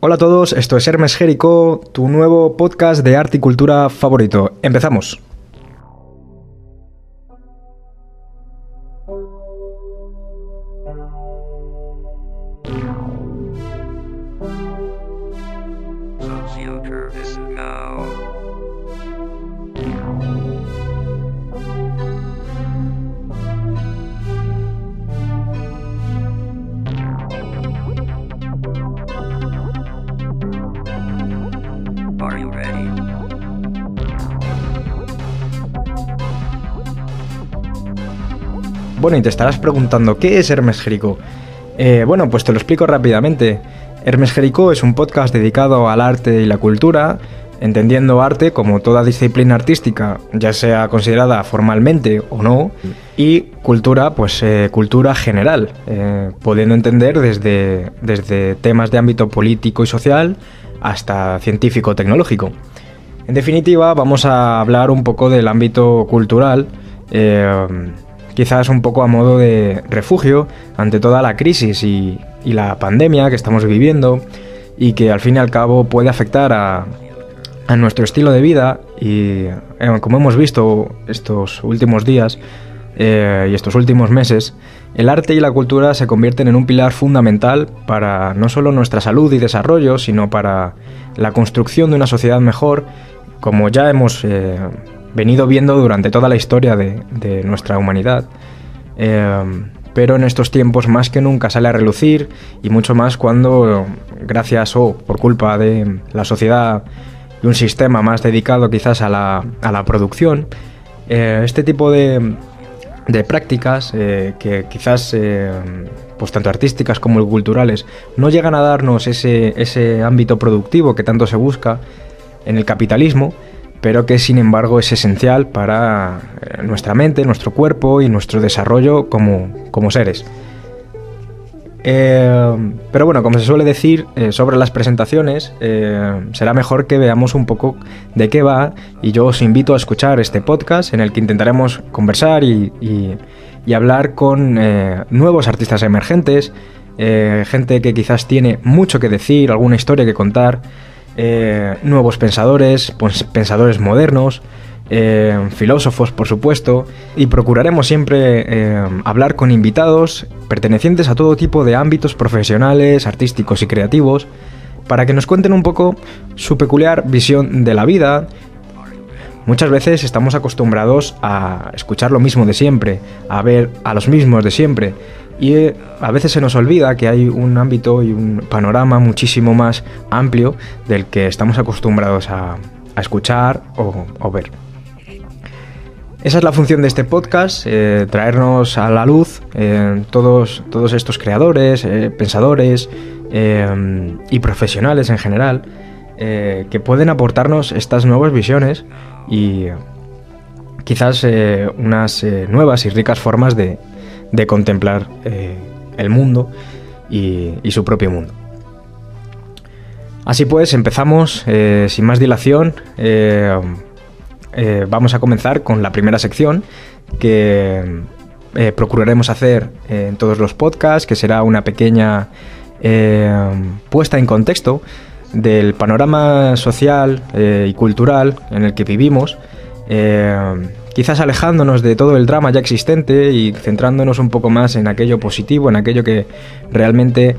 Hola a todos, esto es Hermes Jerico, tu nuevo podcast de arte y cultura favorito. Empezamos. Bueno, y te estarás preguntando, ¿qué es Hermes Jerico? Eh, bueno, pues te lo explico rápidamente. Hermes Jerico es un podcast dedicado al arte y la cultura, entendiendo arte como toda disciplina artística, ya sea considerada formalmente o no, y cultura, pues eh, cultura general, eh, pudiendo entender desde, desde temas de ámbito político y social hasta científico-tecnológico. En definitiva, vamos a hablar un poco del ámbito cultural, eh, quizás un poco a modo de refugio ante toda la crisis y, la pandemia que estamos viviendo y que al fin y al cabo puede afectar a, a nuestro estilo de vida. Y eh, como hemos visto estos últimos días eh, y estos últimos meses, el arte y la cultura se convierten en un pilar fundamental para no solo nuestra salud y desarrollo, sino para la construcción de una sociedad mejor, como ya hemos eh, venido viendo durante toda la historia de, nuestra humanidad. Eh, pero en estos tiempos más que nunca sale a relucir y mucho más cuando, gracias o por culpa de la sociedad y un sistema más dedicado quizás a la, producción, eh, este tipo de, de prácticas eh, que quizás eh, pues tanto artísticas como culturales no llegan a darnos ese, ese ámbito productivo que tanto se busca en el capitalismo, pero que sin embargo es esencial para eh, nuestra mente, nuestro cuerpo y nuestro desarrollo como, como seres. Eh, pero bueno, como se suele decir eh, sobre las presentaciones, será mejor que veamos un poco de qué va y yo os invito a escuchar este podcast en el que intentaremos conversar y, y- hablar con nuevos artistas emergentes, gente que quizás tiene mucho que decir, alguna historia que contar, eh, nuevos pensadores, pues, pensadores modernos, eh, filósofos, por supuesto, y procuraremos siempre eh, hablar con invitados pertenecientes a todo tipo de ámbitos profesionales, artísticos y creativos, para que nos cuenten un poco su peculiar visión de la vida. Muchas veces estamos acostumbrados a escuchar lo mismo de siempre, a ver a los mismos de siempre, y eh, a veces se nos olvida que hay un ámbito y un panorama muchísimo más amplio del que estamos acostumbrados a, escuchar o, ver. Esa es la función de este podcast, eh, traernos a la luz eh, todos, todos estos creadores, pensadores y profesionales en general que pueden aportarnos estas nuevas visiones y quizás unas nuevas y ricas formas de, de contemplar eh, el mundo y, su propio mundo. Así pues, empezamos eh, sin más dilación. eh, vamos a comenzar con la primera sección que procuraremos hacer en todos los podcasts, que será una pequeña puesta en contexto del panorama social y cultural en el que vivimos, quizás alejándonos de todo el drama ya existente y centrándonos un poco más en aquello positivo, en aquello que realmente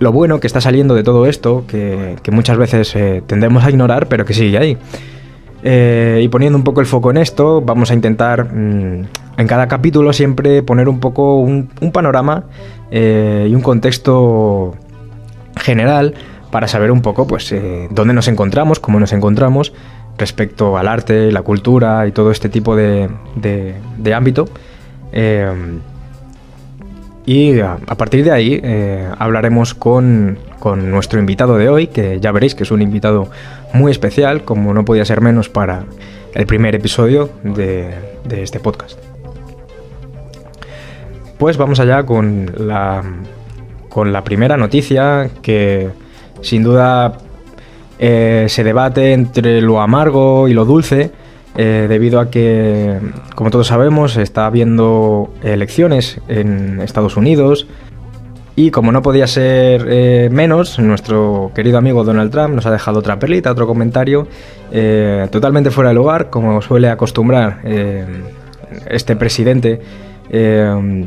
lo bueno que está saliendo de todo esto, que, muchas veces eh, tendemos a ignorar, pero que sigue ahí. Eh, y poniendo un poco el foco en esto, vamos a intentar mm, en cada capítulo siempre poner un poco un, panorama eh, y un contexto general para saber un poco pues dónde nos encontramos, cómo nos encontramos respecto al arte, la cultura y todo este tipo de, de- ámbito. Eh, y a, a partir de ahí eh, hablaremos con, con nuestro invitado de hoy, que ya veréis que es un invitado muy especial, como no podía ser menos para el primer episodio de, de este podcast. Pues vamos allá con la, con la primera noticia que sin duda eh, se debate entre lo amargo y lo dulce, eh, debido a que, como todos sabemos, está habiendo elecciones en Estados Unidos Y como no podía ser eh, menos, nuestro querido amigo Donald Trump nos ha dejado otra perlita, otro comentario totalmente fuera de lugar, como suele acostumbrar este presidente,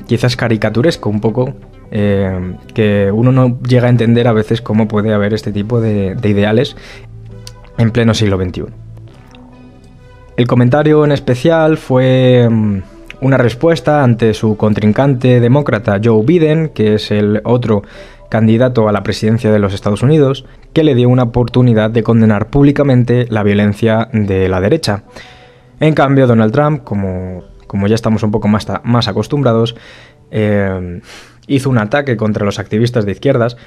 quizás caricaturesco un poco, que uno no llega a entender a veces cómo puede haber este tipo de, de ideales en pleno siglo XXI. El comentario en especial fue mm, una respuesta ante su contrincante demócrata Joe Biden, que es el otro candidato a la presidencia de los Estados Unidos, que le dio una oportunidad de condenar públicamente la violencia de la derecha. En cambio, Donald Trump, como, como ya estamos un poco más, más acostumbrados, eh, hizo un ataque contra los activistas de izquierdas,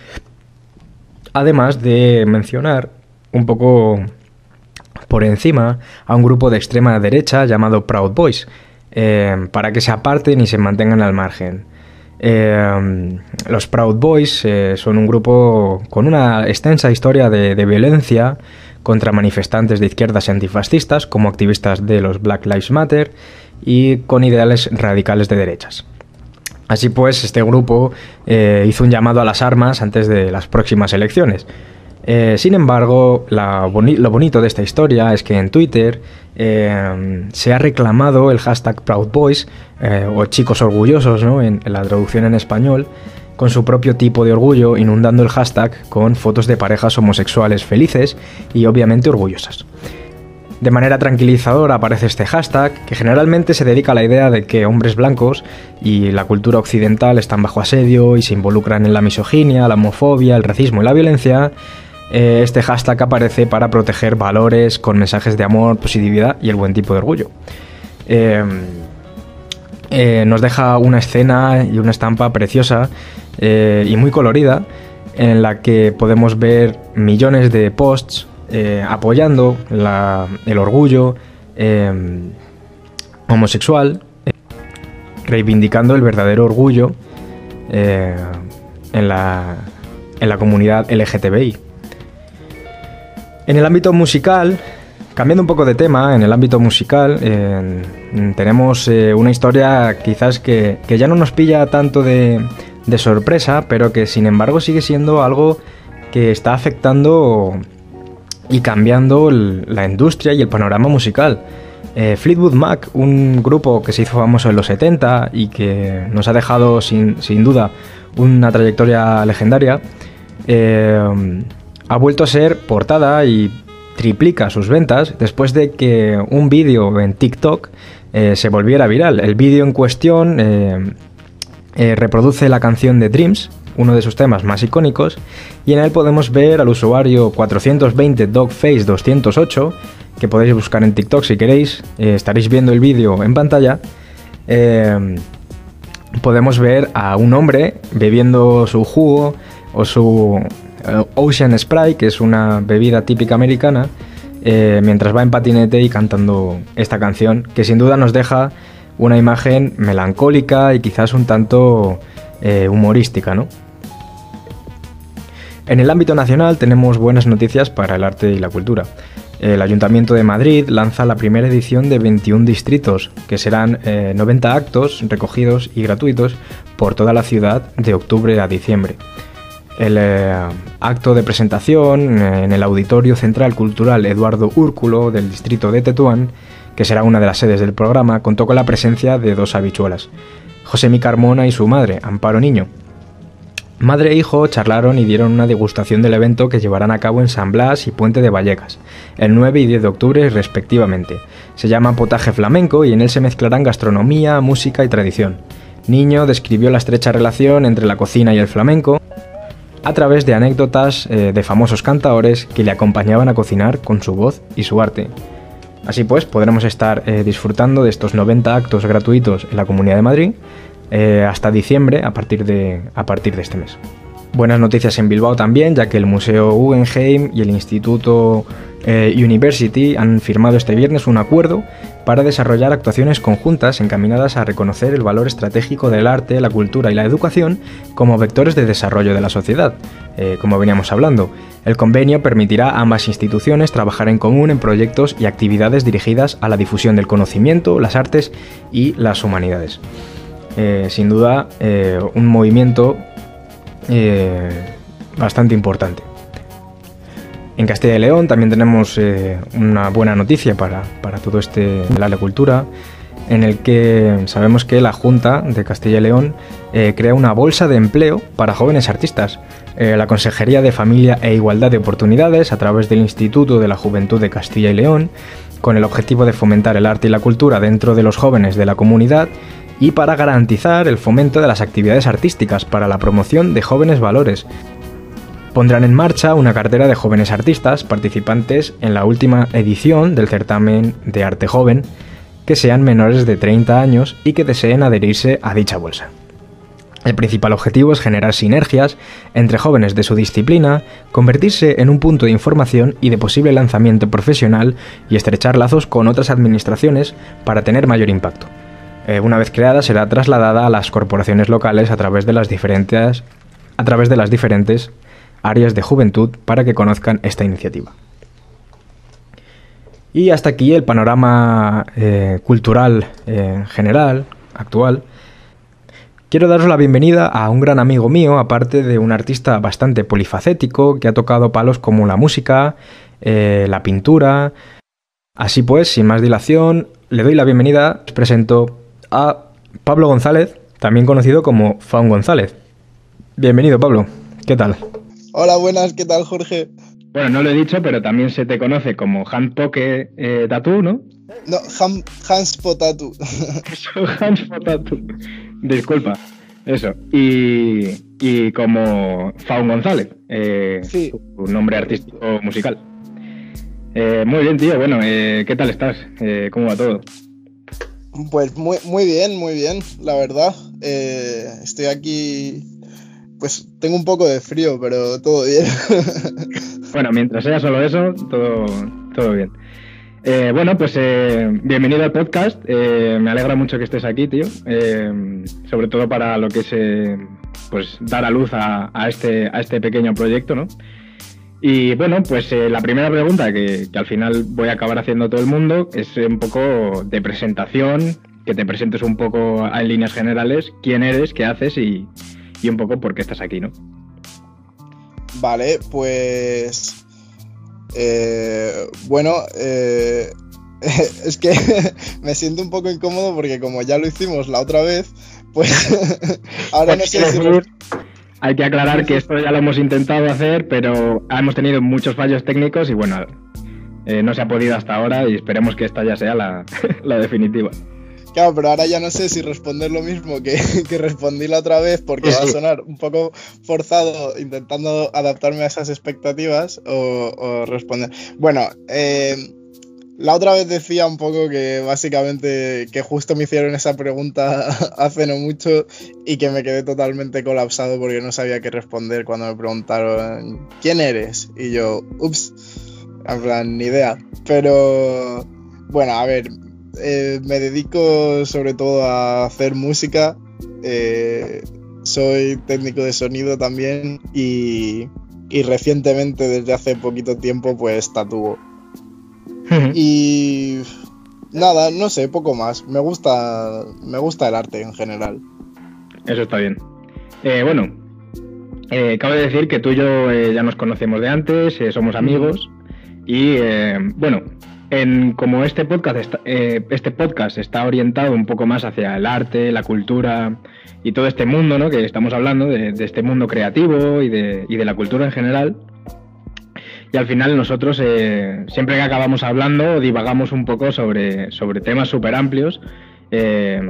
además de mencionar un poco por encima a un grupo de extrema derecha llamado Proud Boys, eh, para que se aparten y se mantengan al margen. Eh, los Proud Boys eh, son un grupo con una extensa historia de, violencia contra manifestantes de izquierdas antifascistas, como activistas de los Black Lives Matter, y con ideales radicales de derechas. Así pues, este grupo hizo un llamado a las armas antes de las próximas elecciones. Eh, sin embargo, lo bonito de esta historia es que en Twitter eh, se ha reclamado el hashtag Proud Boys eh, o chicos orgullosos en, la traducción en español con su propio tipo de orgullo, inundando el hashtag con fotos de parejas homosexuales felices y obviamente orgullosas. De manera tranquilizadora aparece este hashtag, que generalmente se dedica a la idea de que hombres blancos y la cultura occidental están bajo asedio y se involucran en la misoginia, la homofobia, el racismo y la violencia, eh, este hashtag aparece para proteger valores con mensajes de amor, positividad y el buen tipo de orgullo. Em, eh, nos deja una escena y una estampa preciosa eh, y muy colorida en la que podemos ver millones de posts apoyando el orgullo em, homosexual, reivindicando el verdadero orgullo en la, en la comunidad LGTBI. En el ámbito musical, cambiando un poco de tema, en el ámbito musical tenemos eh, una historia quizás que, ya no nos pilla tanto de, sorpresa, pero que sin embargo sigue siendo algo que está afectando y cambiando la industria y el panorama musical. Eh, Fleetwood Mac, un grupo que se hizo famoso en los 70 y que nos ha dejado sin, sin duda una trayectoria legendaria, eh, ha vuelto a ser portada y triplica sus ventas después de que un vídeo en TikTok eh, se volviera viral. El vídeo en cuestión reproduce la canción de Dreams, uno de sus temas más icónicos, y en él podemos ver al usuario 420 Dogface208, que podéis buscar en TikTok si queréis, estaréis viendo el vídeo en pantalla. podemos ver a un hombre bebiendo su jugo o su eh, Ocean Sprite, que es una bebida típica americana, eh, mientras va en patinete y cantando esta canción, que sin duda nos deja una imagen melancólica y quizás un tanto eh, humorística, ¿no? En el ámbito nacional tenemos buenas noticias para el arte y la cultura. El Ayuntamiento de Madrid lanza la primera edición de 21 distritos, que serán 90 actos recogidos y gratuitos por toda la ciudad de octubre a diciembre. El eh, acto de presentación eh, en el Auditorio Central Cultural Eduardo Úrculo del distrito de Tetuán, que será una de las sedes del programa, contó con la presencia de dos habichuelas, José Carmona y su madre, Amparo Niño. Madre e hijo charlaron y dieron una degustación del evento que llevarán a cabo en San Blas y Puente de Vallecas, el 9 y 10 de octubre respectivamente. Se llama Potaje Flamenco y en él se mezclarán gastronomía, música y tradición. Niño describió la estrecha relación entre la cocina y el flamenco, a través de anécdotas eh, de famosos cantadores que le acompañaban a cocinar con su voz y su arte. Así pues, podremos estar eh, disfrutando de estos 90 actos gratuitos en la Comunidad de Madrid eh, hasta diciembre a partir, de, a partir de este mes. Buenas noticias en Bilbao también, ya que el Museo Guggenheim y el Instituto University han firmado este viernes un acuerdo para desarrollar actuaciones conjuntas encaminadas a reconocer el valor estratégico del arte, la cultura y la educación como vectores de desarrollo de la sociedad. Eh, como veníamos hablando, el convenio permitirá a ambas instituciones trabajar en común en proyectos y actividades dirigidas a la difusión del conocimiento, las artes y las humanidades. Eh, sin duda, eh, un movimiento bastante importante. En Castilla y León también tenemos una buena noticia para, para todo este la cultura en el que sabemos que la Junta de Castilla y León eh, crea una bolsa de empleo para jóvenes artistas. Eh, la Consejería de Familia e Igualdad de Oportunidades, a través del Instituto de la Juventud de Castilla y León, con el objetivo de fomentar el arte y la cultura dentro de los jóvenes de la comunidad y para garantizar el fomento de las actividades artísticas para la promoción de jóvenes valores. Pondrán en marcha una cartera de jóvenes artistas participantes en la última edición del certamen de arte joven, que sean menores de 30 años y que deseen adherirse a dicha bolsa. El principal objetivo es generar sinergias entre jóvenes de su disciplina, convertirse en un punto de información y de posible lanzamiento profesional y estrechar lazos con otras administraciones para tener mayor impacto. Eh, una vez creada será trasladada a las corporaciones locales a través de las diferentes, a través de las diferentes áreas de juventud para que conozcan esta iniciativa. Y hasta aquí el panorama eh, cultural eh, general, actual. Quiero daros la bienvenida a un gran amigo mío, aparte de un artista bastante polifacético, que ha tocado palos como la música, la pintura. Así pues, sin más dilación, le doy la bienvenida, os presento a Pablo González, también conocido como Faun González. Bienvenido, Pablo. ¿Qué tal? Hola, buenas, ¿qué tal, Jorge? Bueno, no lo he dicho, pero también se te conoce como Handpoke eh, Tattoo, ¿no? No, Hans Potatu. Eso, Hans Potatu. Disculpa, eso. Y, como Faun González, eh, sí. su nombre artístico musical. Eh, muy bien, tío. Bueno, eh, ¿qué tal estás? ¿Cómo va todo? Pues muy, muy bien, muy bien, la verdad. estoy aquí pues tengo un poco de frío, pero todo bien. bueno, mientras sea solo eso, todo, todo bien. Eh, bueno, pues eh, bienvenido al podcast. Eh, me alegra mucho que estés aquí, tío. sobre todo para lo que es pues dar a luz a, este, a este pequeño proyecto, ¿no? Y bueno, pues la primera pregunta que, que, al final voy a acabar haciendo todo el mundo es un poco de presentación, que te presentes un poco en líneas generales, quién eres, qué haces y, y un poco por qué estás aquí, ¿no? Vale, pues... Eh, bueno, eh, es que me siento un poco incómodo porque como ya lo hicimos la otra vez, pues ahora no sé si... Hay que aclarar que esto ya lo hemos intentado hacer, pero hemos tenido muchos fallos técnicos y bueno, eh, no se ha podido hasta ahora y esperemos que esta ya sea la, la definitiva. Claro, pero ahora ya no sé si responder lo mismo que, respondí la otra vez porque va a sonar un poco forzado intentando adaptarme a esas expectativas o, responder. Bueno, eh, la otra vez decía un poco que básicamente que justo me hicieron esa pregunta hace no mucho y que me quedé totalmente colapsado porque no sabía qué responder cuando me preguntaron ¿quién eres? Y yo, ups, en plan, ni idea. Pero bueno, a ver, eh, me dedico sobre todo a hacer música. Eh, soy técnico de sonido también y, recientemente, desde hace poquito tiempo, pues tatúo. Y nada, no sé, poco más. Me gusta, me gusta el arte en general. Eso está bien. Eh, bueno, cabe decir que tú y yo ya nos conocemos de antes, somos amigos y bueno, en, como este podcast, está, eh, este podcast está orientado un poco más hacia el arte, la cultura y todo este mundo ¿no? que estamos hablando, de, este mundo creativo y de, y de, la cultura en general. Y al final nosotros eh, siempre que acabamos hablando divagamos un poco sobre, sobre temas súper amplios eh,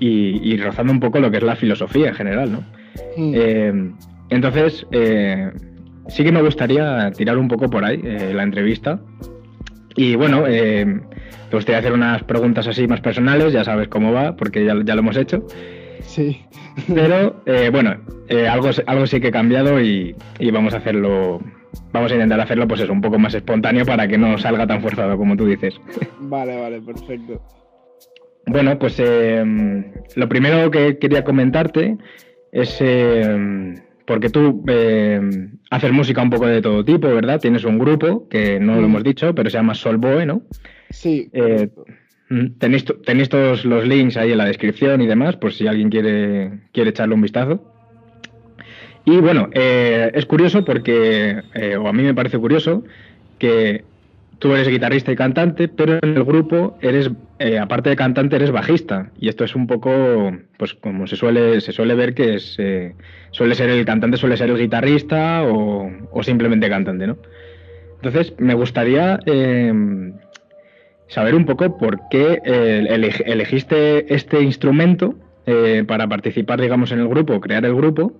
y, rozando un poco lo que es la filosofía en general. ¿no? Mm. entonces, sí que me gustaría tirar un poco por ahí la entrevista y bueno, eh, te gustaría hacer unas preguntas así más personales, ya sabes cómo va, porque ya, ya lo hemos hecho. Sí. Pero eh, bueno, eh, algo, algo sí que he cambiado y, vamos a hacerlo, vamos a intentar hacerlo pues eso, un poco más espontáneo para que no salga tan forzado como tú dices. Vale, vale, perfecto. Bueno, pues lo primero que quería comentarte es porque tú eh, haces música un poco de todo tipo, ¿verdad? Tienes un grupo, que no lo mm. hemos dicho, pero se llama Solboe, ¿no? Sí. Eh, mm, tenéis, tenéis, todos los links ahí en la descripción y demás, por si alguien quiere, quiere echarle un vistazo. Y bueno, eh, es curioso porque, eh, o a mí me parece curioso, que tú eres guitarrista y cantante, pero en el grupo eres, eh, aparte de cantante, eres bajista. Y esto es un poco, pues como se suele, se suele ver que es, suele ser el cantante, suele ser el guitarrista o, o simplemente cantante, ¿no? Entonces, me gustaría saber un poco por qué elegiste este instrumento para participar, digamos, en el grupo, crear el grupo,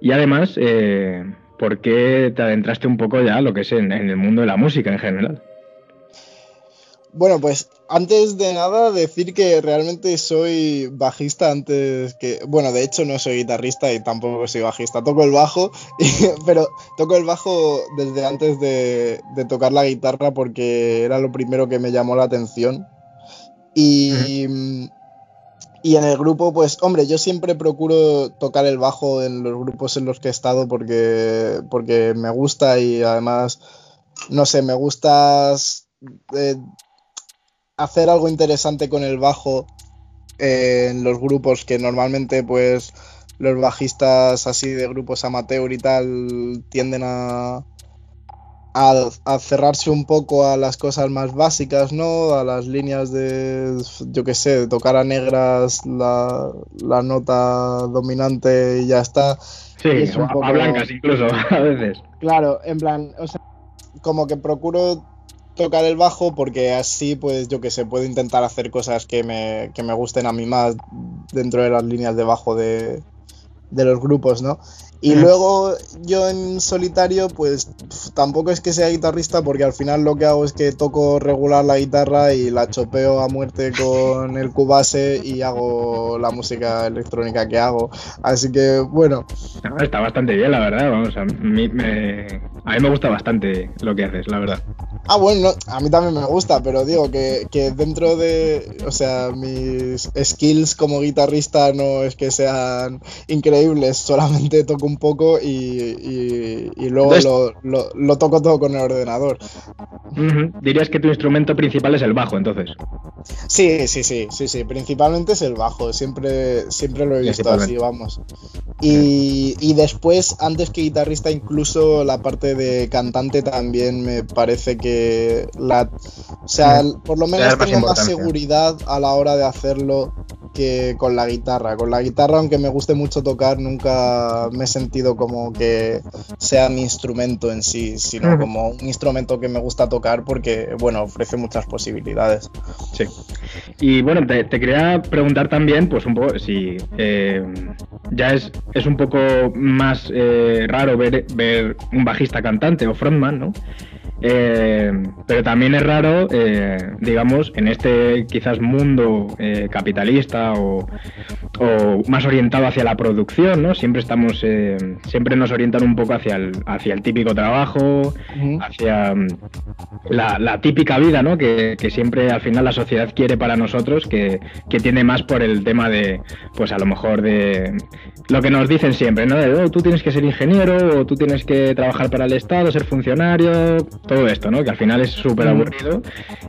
y además, eh, ¿por qué te adentraste un poco ya a lo que es en, el mundo de la música en general? Bueno, pues antes de nada decir que realmente soy bajista antes que... Bueno, de hecho no soy guitarrista y tampoco soy bajista. Toco el bajo, pero toco el bajo desde antes de, tocar la guitarra porque era lo primero que me llamó la atención. Y... Y en el grupo, pues, hombre, yo siempre procuro tocar el bajo en los grupos en los que he estado porque, porque me gusta y además, no sé, me gusta eh, hacer algo interesante con el bajo en los grupos que normalmente, pues, los bajistas así de grupos amateur y tal tienden a, a, cerrarse un poco a las cosas más básicas, ¿no? A las líneas de, yo qué sé, de tocar a negras la, nota dominante y ya está. Sí, a blancas incluso, a veces. Claro, en plan, o sea, como que procuro tocar el bajo porque así, pues, yo qué sé, puedo intentar hacer cosas que me, que me gusten a mí más dentro de las líneas de bajo de, de los grupos, ¿no? Y luego yo en solitario, pues tampoco es que sea guitarrista, porque al final lo que hago es que toco regular la guitarra y la chopeo a muerte con el cubase y hago la música electrónica que hago. Así que bueno. está bastante bien, la verdad. Vamos, a mí me, a mí me gusta bastante lo que haces, la verdad. Ah, bueno, a mí también me gusta, pero digo que, que dentro de, o sea, mis skills como guitarrista no es que sean increíbles, solamente toco un poco y, luego lo, toco todo con el ordenador. Dirías que tu instrumento principal es el bajo, entonces. Sí, sí, sí, sí, sí. Principalmente es el bajo. Siempre, siempre lo he visto así, vamos. Y, y después, antes que guitarrista, incluso la parte de cantante también me parece que la, o sea, por lo menos tengo más seguridad a la hora de hacerlo que con la guitarra. Con la guitarra, aunque me guste mucho tocar, nunca me he sentido como que sea mi instrumento en sí, sino como un instrumento que me gusta tocar porque, bueno, ofrece muchas posibilidades. Sí. Y bueno, te, quería preguntar también, pues un poco, si eh, ya es, es un poco más eh, raro ver, ver un bajista cantante o frontman, ¿no? Eh, pero también es raro, eh, digamos, en este quizás mundo eh, capitalista o, más orientado hacia la producción, ¿no? Siempre estamos, siempre nos orientan un poco hacia el, hacia el típico trabajo, hacia mm, la, típica vida, ¿no? Que, siempre al final la sociedad quiere para nosotros, que, que tiene más por el tema de, pues a lo mejor de lo que nos dicen siempre, ¿no? De, oh, tú tienes que ser ingeniero o tú tienes que trabajar para el Estado, ser funcionario, todo esto, ¿no? Que al final es súper mm. aburrido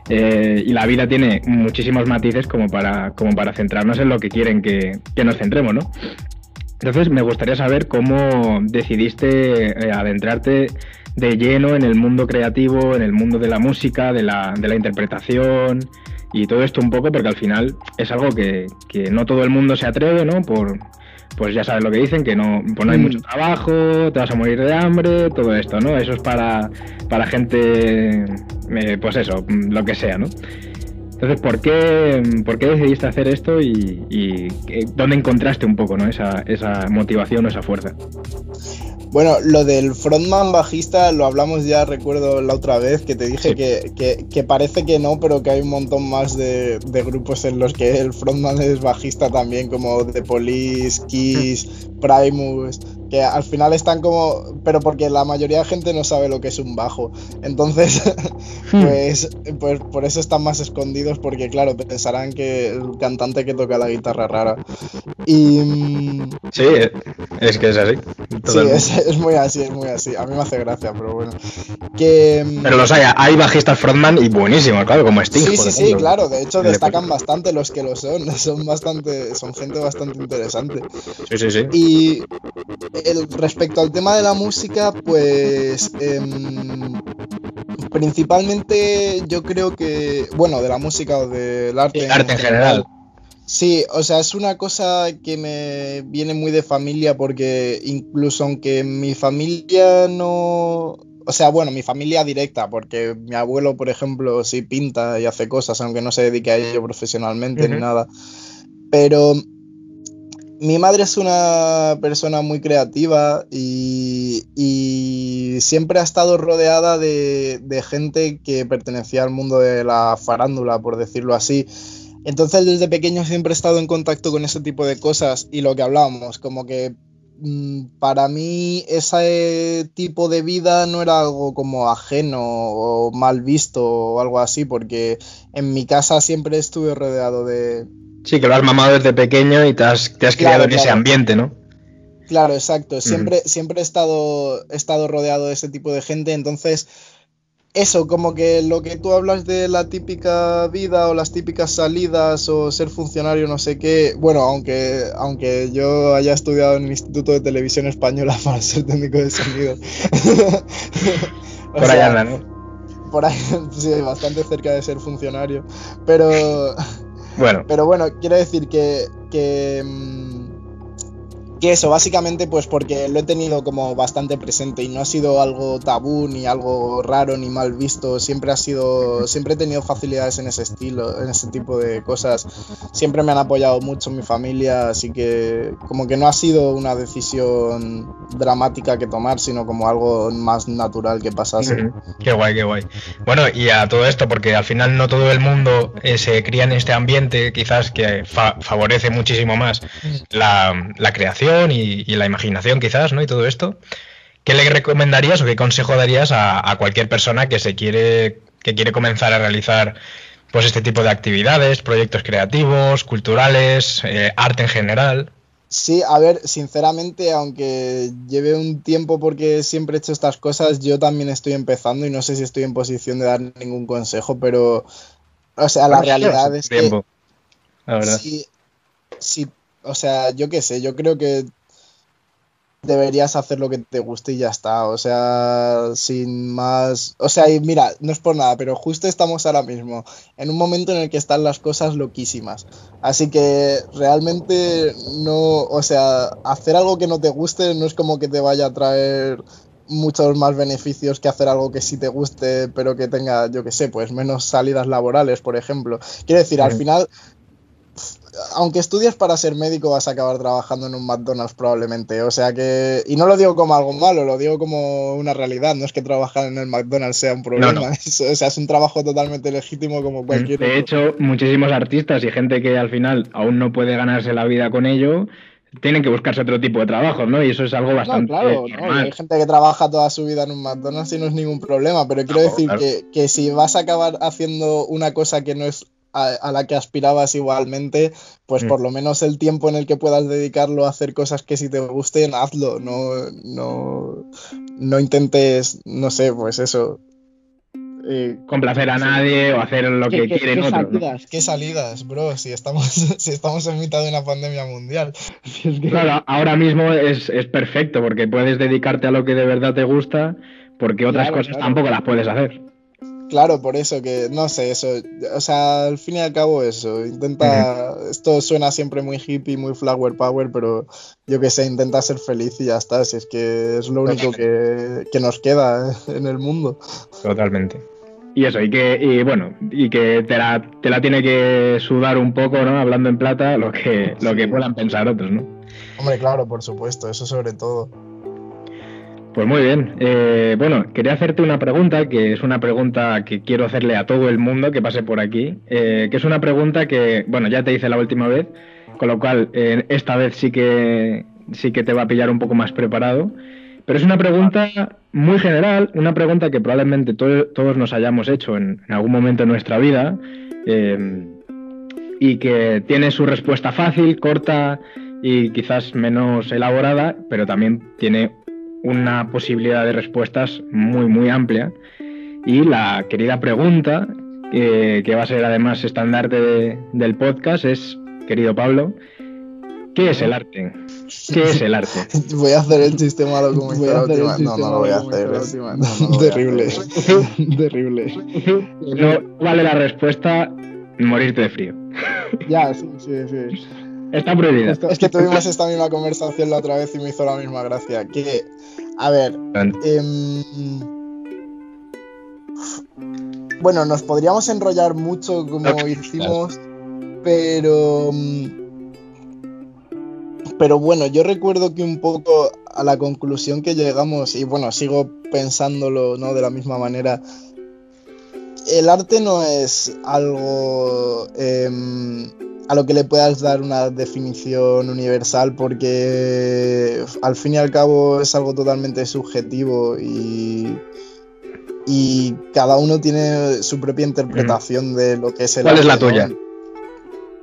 eh, y la vida tiene muchísimos matices como para, como para centrarnos en lo que quieren que, nos centremos, ¿no? Entonces me gustaría saber cómo decidiste eh, adentrarte de lleno en el mundo creativo, en el mundo de la música, de la, de la interpretación y todo esto un poco, porque al final es algo que, que no todo el mundo se atreve, ¿no? Por, pues ya sabes lo que dicen, que no, pues no hay mm. mucho trabajo, te vas a morir de hambre, todo esto, ¿no? Eso es para, para gente, eh, pues eso, lo que sea, ¿no? Entonces, ¿por qué, ¿por qué decidiste hacer esto y, y, dónde encontraste un poco ¿no? esa, esa motivación o esa fuerza? Bueno, lo del frontman bajista lo hablamos ya, recuerdo la otra vez, que te dije que, parece que no, pero que hay un montón más de, grupos en los que el frontman es bajista también, como The Police, Kiss, Primus, que al final están como, pero porque la mayoría de gente no sabe lo que es un bajo. Entonces, hmm. pues, pues por eso están más escondidos, porque claro, pensarán que el cantante que toca la guitarra rara. Y... Mm, sí, es que es así. Sí, es, muy así, es muy así. A mí me hace gracia, pero bueno. Que... Mm, pero los hay, hay bajistas frontman y buenísimos, claro, como Sting. Sí, sí, sí, claro. De hecho, destacan bastante los que lo son. Son bastante, son gente bastante interesante. Sí, sí, sí. Y respecto al tema de la música, pues em, principalmente yo creo que, bueno, de la música o del arte. El arte en general. Sí, o sea, es una cosa que me viene muy de familia porque incluso aunque mi familia no... O sea, bueno, mi familia directa, porque mi abuelo, por ejemplo, sí pinta y hace cosas, aunque no se dedique a ello profesionalmente ni nada. Pero mi madre es una persona muy creativa y, siempre ha estado rodeada de, gente que pertenecía al mundo de la farándula, por decirlo así. Entonces desde pequeño siempre he estado en contacto con ese tipo de cosas y lo que hablábamos, como que para mí ese tipo de vida no era algo como ajeno o mal visto o algo así, porque en mi casa siempre estuve rodeado de, Sí, que lo has mamado desde pequeño y te has, criado en ese ambiente, ¿no? Claro, exacto. Siempre, siempre he, estado, he estado rodeado de ese tipo de gente, entonces eso, como que lo que tú hablas de la típica vida o las típicas salidas o ser funcionario, no sé qué, bueno, aunque, aunque yo haya estudiado en el Instituto de Televisión Española para ser técnico de sonido. por ahí anda, ¿no? Por ahí, sí, bastante cerca de ser funcionario. Pero bueno. Pero bueno, quiero decir que, que mm, que eso, básicamente, pues porque lo he tenido como bastante presente y no ha sido algo tabú, ni algo raro, ni mal visto. Siempre ha sido. Siempre he tenido facilidades en ese estilo, en ese tipo de cosas. Siempre me han apoyado mucho mi familia, así que como que no ha sido una decisión dramática que tomar, sino como algo más natural que pasase. Qué guay, qué guay. Bueno, y a todo esto, porque al final no todo el mundo eh, se cría en este ambiente, quizás que favorece muchísimo más la, la creación y, la imaginación quizás, ¿no? Y todo esto. ¿Qué le recomendarías o qué consejo darías a, cualquier persona que se quiere, que quiere comenzar a realizar pues este tipo de actividades, proyectos creativos, culturales, eh, arte en general? Sí, a ver, sinceramente, aunque lleve un tiempo porque siempre he hecho estas cosas, yo también estoy empezando y no sé si estoy en posición de dar ningún consejo, pero, o sea, la realidad es que... La. Sí, sí, o sea, yo qué sé, yo creo que deberías hacer lo que te guste y ya está. O sea, sin más. O sea, y mira, no es por nada, pero justo estamos ahora mismo en un momento en el que están las cosas loquísimas. Así que realmente no. O sea, hacer algo que no te guste no es como que te vaya a traer muchos más beneficios que hacer algo que sí te guste, pero que tenga, yo qué sé, pues menos salidas laborales, por ejemplo. Quiero decir, al final aunque estudies para ser médico, vas a acabar trabajando en un McDonald's probablemente. O sea que. Y no lo digo como algo malo, lo digo como una realidad. No es que trabajar en el McDonald's sea un problema. o sea, es un trabajo totalmente legítimo como cualquier De hecho, muchísimos artistas y gente que al final aún no puede ganarse la vida con ello. Tienen que buscarse otro tipo de trabajo, ¿no? Y eso es algo bastante. claro, ¿no? hay gente que trabaja toda su vida en un McDonald's y no es ningún problema. Pero quiero decir que, que si vas a acabar haciendo una cosa que no es a, la que aspirabas igualmente, pues por mm. lo menos el tiempo en el que puedas dedicarlo a hacer cosas que si te gusten, hazlo, no, no, no intentes, no sé, pues eso. Eh, complacer a nadie o hacer lo que quieren otros. Salidas, ¿Qué salidas, bro? Si estamos, si estamos en mitad de una pandemia mundial. Claro, ahora mismo es, perfecto porque puedes dedicarte a lo que de verdad te gusta porque otras cosas tampoco las puedes hacer. Claro, por eso que, no sé, eso, o sea, al fin y al cabo eso, intenta, esto suena siempre muy hippie, muy flower power, pero yo que sé, intenta ser feliz y ya está, si es que es lo único que, nos queda en el mundo. Totalmente. Y eso, y que, y bueno, y que te la, te la tiene que sudar un poco, ¿no? Hablando en plata, lo que, lo que puedan pensar otros, ¿no? Hombre, claro, por supuesto, eso sobre todo. Pues muy bien. Eh, bueno, quería hacerte una pregunta, que es una pregunta que quiero hacerle a todo el mundo que pase por aquí, eh, que es una pregunta que, bueno, ya te hice la última vez, con lo cual eh, esta vez sí que, sí que te va a pillar un poco más preparado, pero es una pregunta muy general, una pregunta que probablemente todos nos hayamos hecho en, en, algún momento de nuestra vida y que tiene su respuesta fácil, corta y quizás menos elaborada, pero también tiene una posibilidad de respuestas muy, muy amplia. Y la querida pregunta, que va a ser además estandarte del podcast, es, querido Pablo, ¿qué es el arte? ¿Qué es el arte? Voy a hacer el sistema malo No, no lo voy a hacer. Terrible. Terrible. No vale la respuesta morirte de frío. Ya, sí, sí, sí. Está prohibido. Es que tuvimos esta misma conversación la otra vez y me hizo la misma gracia. Que, a ver. Em, bueno, nos podríamos enrollar mucho como hicimos, pero. Mm, pero bueno, yo recuerdo que un poco a la conclusión que llegamos, y bueno, sigo pensándolo ¿no? de la misma manera, el arte no es algo em, a lo que le puedas dar una definición universal porque al fin y al cabo es algo totalmente subjetivo y, y cada uno tiene su propia interpretación de lo que es el arte. ¿Cuál es la tuya?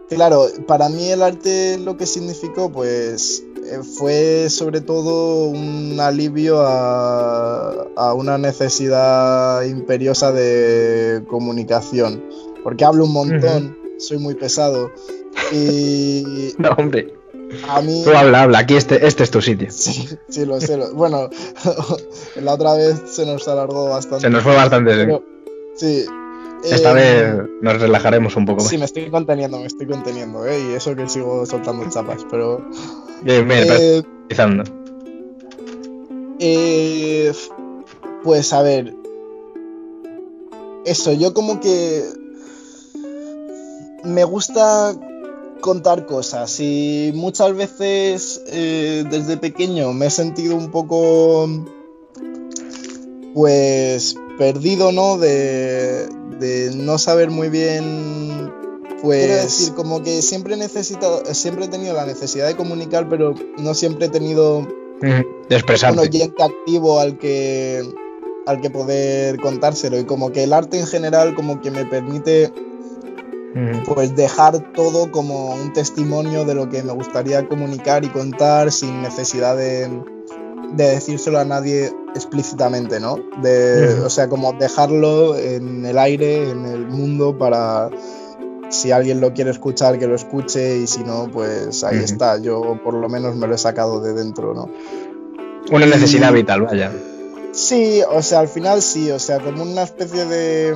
Claro, para mí el arte lo que significó pues eh, fue sobre todo un alivio a, una necesidad imperiosa de comunicación. Porque hablo un montón, soy muy pesado. Y. No, hombre. A mí... Tú habla, habla, aquí este, este es tu sitio. Sí, sí lo sé. Bueno, la otra vez se nos alargó bastante. Se nos fue bastante. sí. Esta vez eh, nos relajaremos un poco más. Sí, me estoy conteniendo, me estoy conteniendo, ¿eh? Y eso que sigo soltando chapas, pero. Bien, bien, eh, eh, pues a ver. Eso, yo como que. Me gusta contar cosas y muchas veces eh, desde pequeño me he sentido un poco pues perdido, ¿no? De, de no saber muy bien pues quiero decir como que siempre he necesitado siempre he tenido la necesidad de comunicar pero no siempre he tenido de un oyente activo al que al que poder contárselo y como que el arte en general como que me permite pues dejar todo como un testimonio de lo que me gustaría comunicar y contar sin necesidad de, de decírselo a nadie explícitamente, ¿no? De, O sea, como dejarlo en el aire, en el mundo, para si alguien lo quiere escuchar, que lo escuche, y si no, pues ahí está. Yo por lo menos me lo he sacado de dentro, ¿no? Una necesidad vital, vaya. Sí, o sea, al final sí, o sea, como una especie de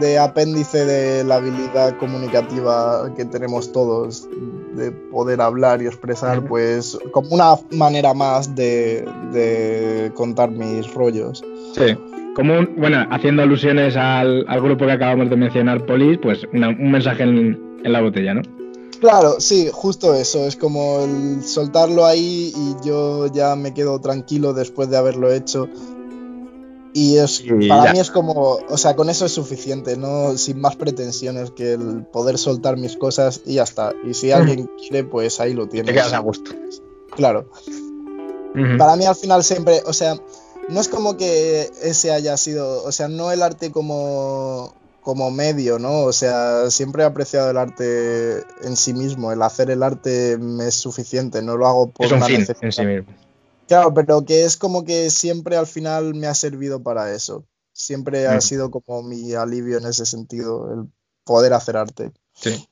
de apéndice de la habilidad comunicativa que tenemos todos de poder hablar y expresar, pues como una manera más de, contar mis rollos. Sí. Como bueno, haciendo alusiones al, grupo que acabamos de mencionar, Polis, pues un mensaje en, en la botella, ¿no? Claro, sí, justo eso. Es como el soltarlo ahí y yo ya me quedo tranquilo después de haberlo hecho y es, para mí es como, o sea, con eso es suficiente, no sin más pretensiones que el poder soltar mis cosas y ya está. Y si alguien quiere, pues ahí lo tiene. Te quedas a gusto. Claro. Para mí al final siempre, o sea, no es como que ese haya sido, o sea, no el arte como, como medio, ¿no? O sea, siempre he apreciado el arte en sí mismo, el hacer el arte me es suficiente, no lo hago por es un fin en sí mismo. Claro, pero que es como que siempre al final me ha servido para eso. Siempre ha mm. sido como mi alivio en ese sentido, el poder hacer arte. Sí.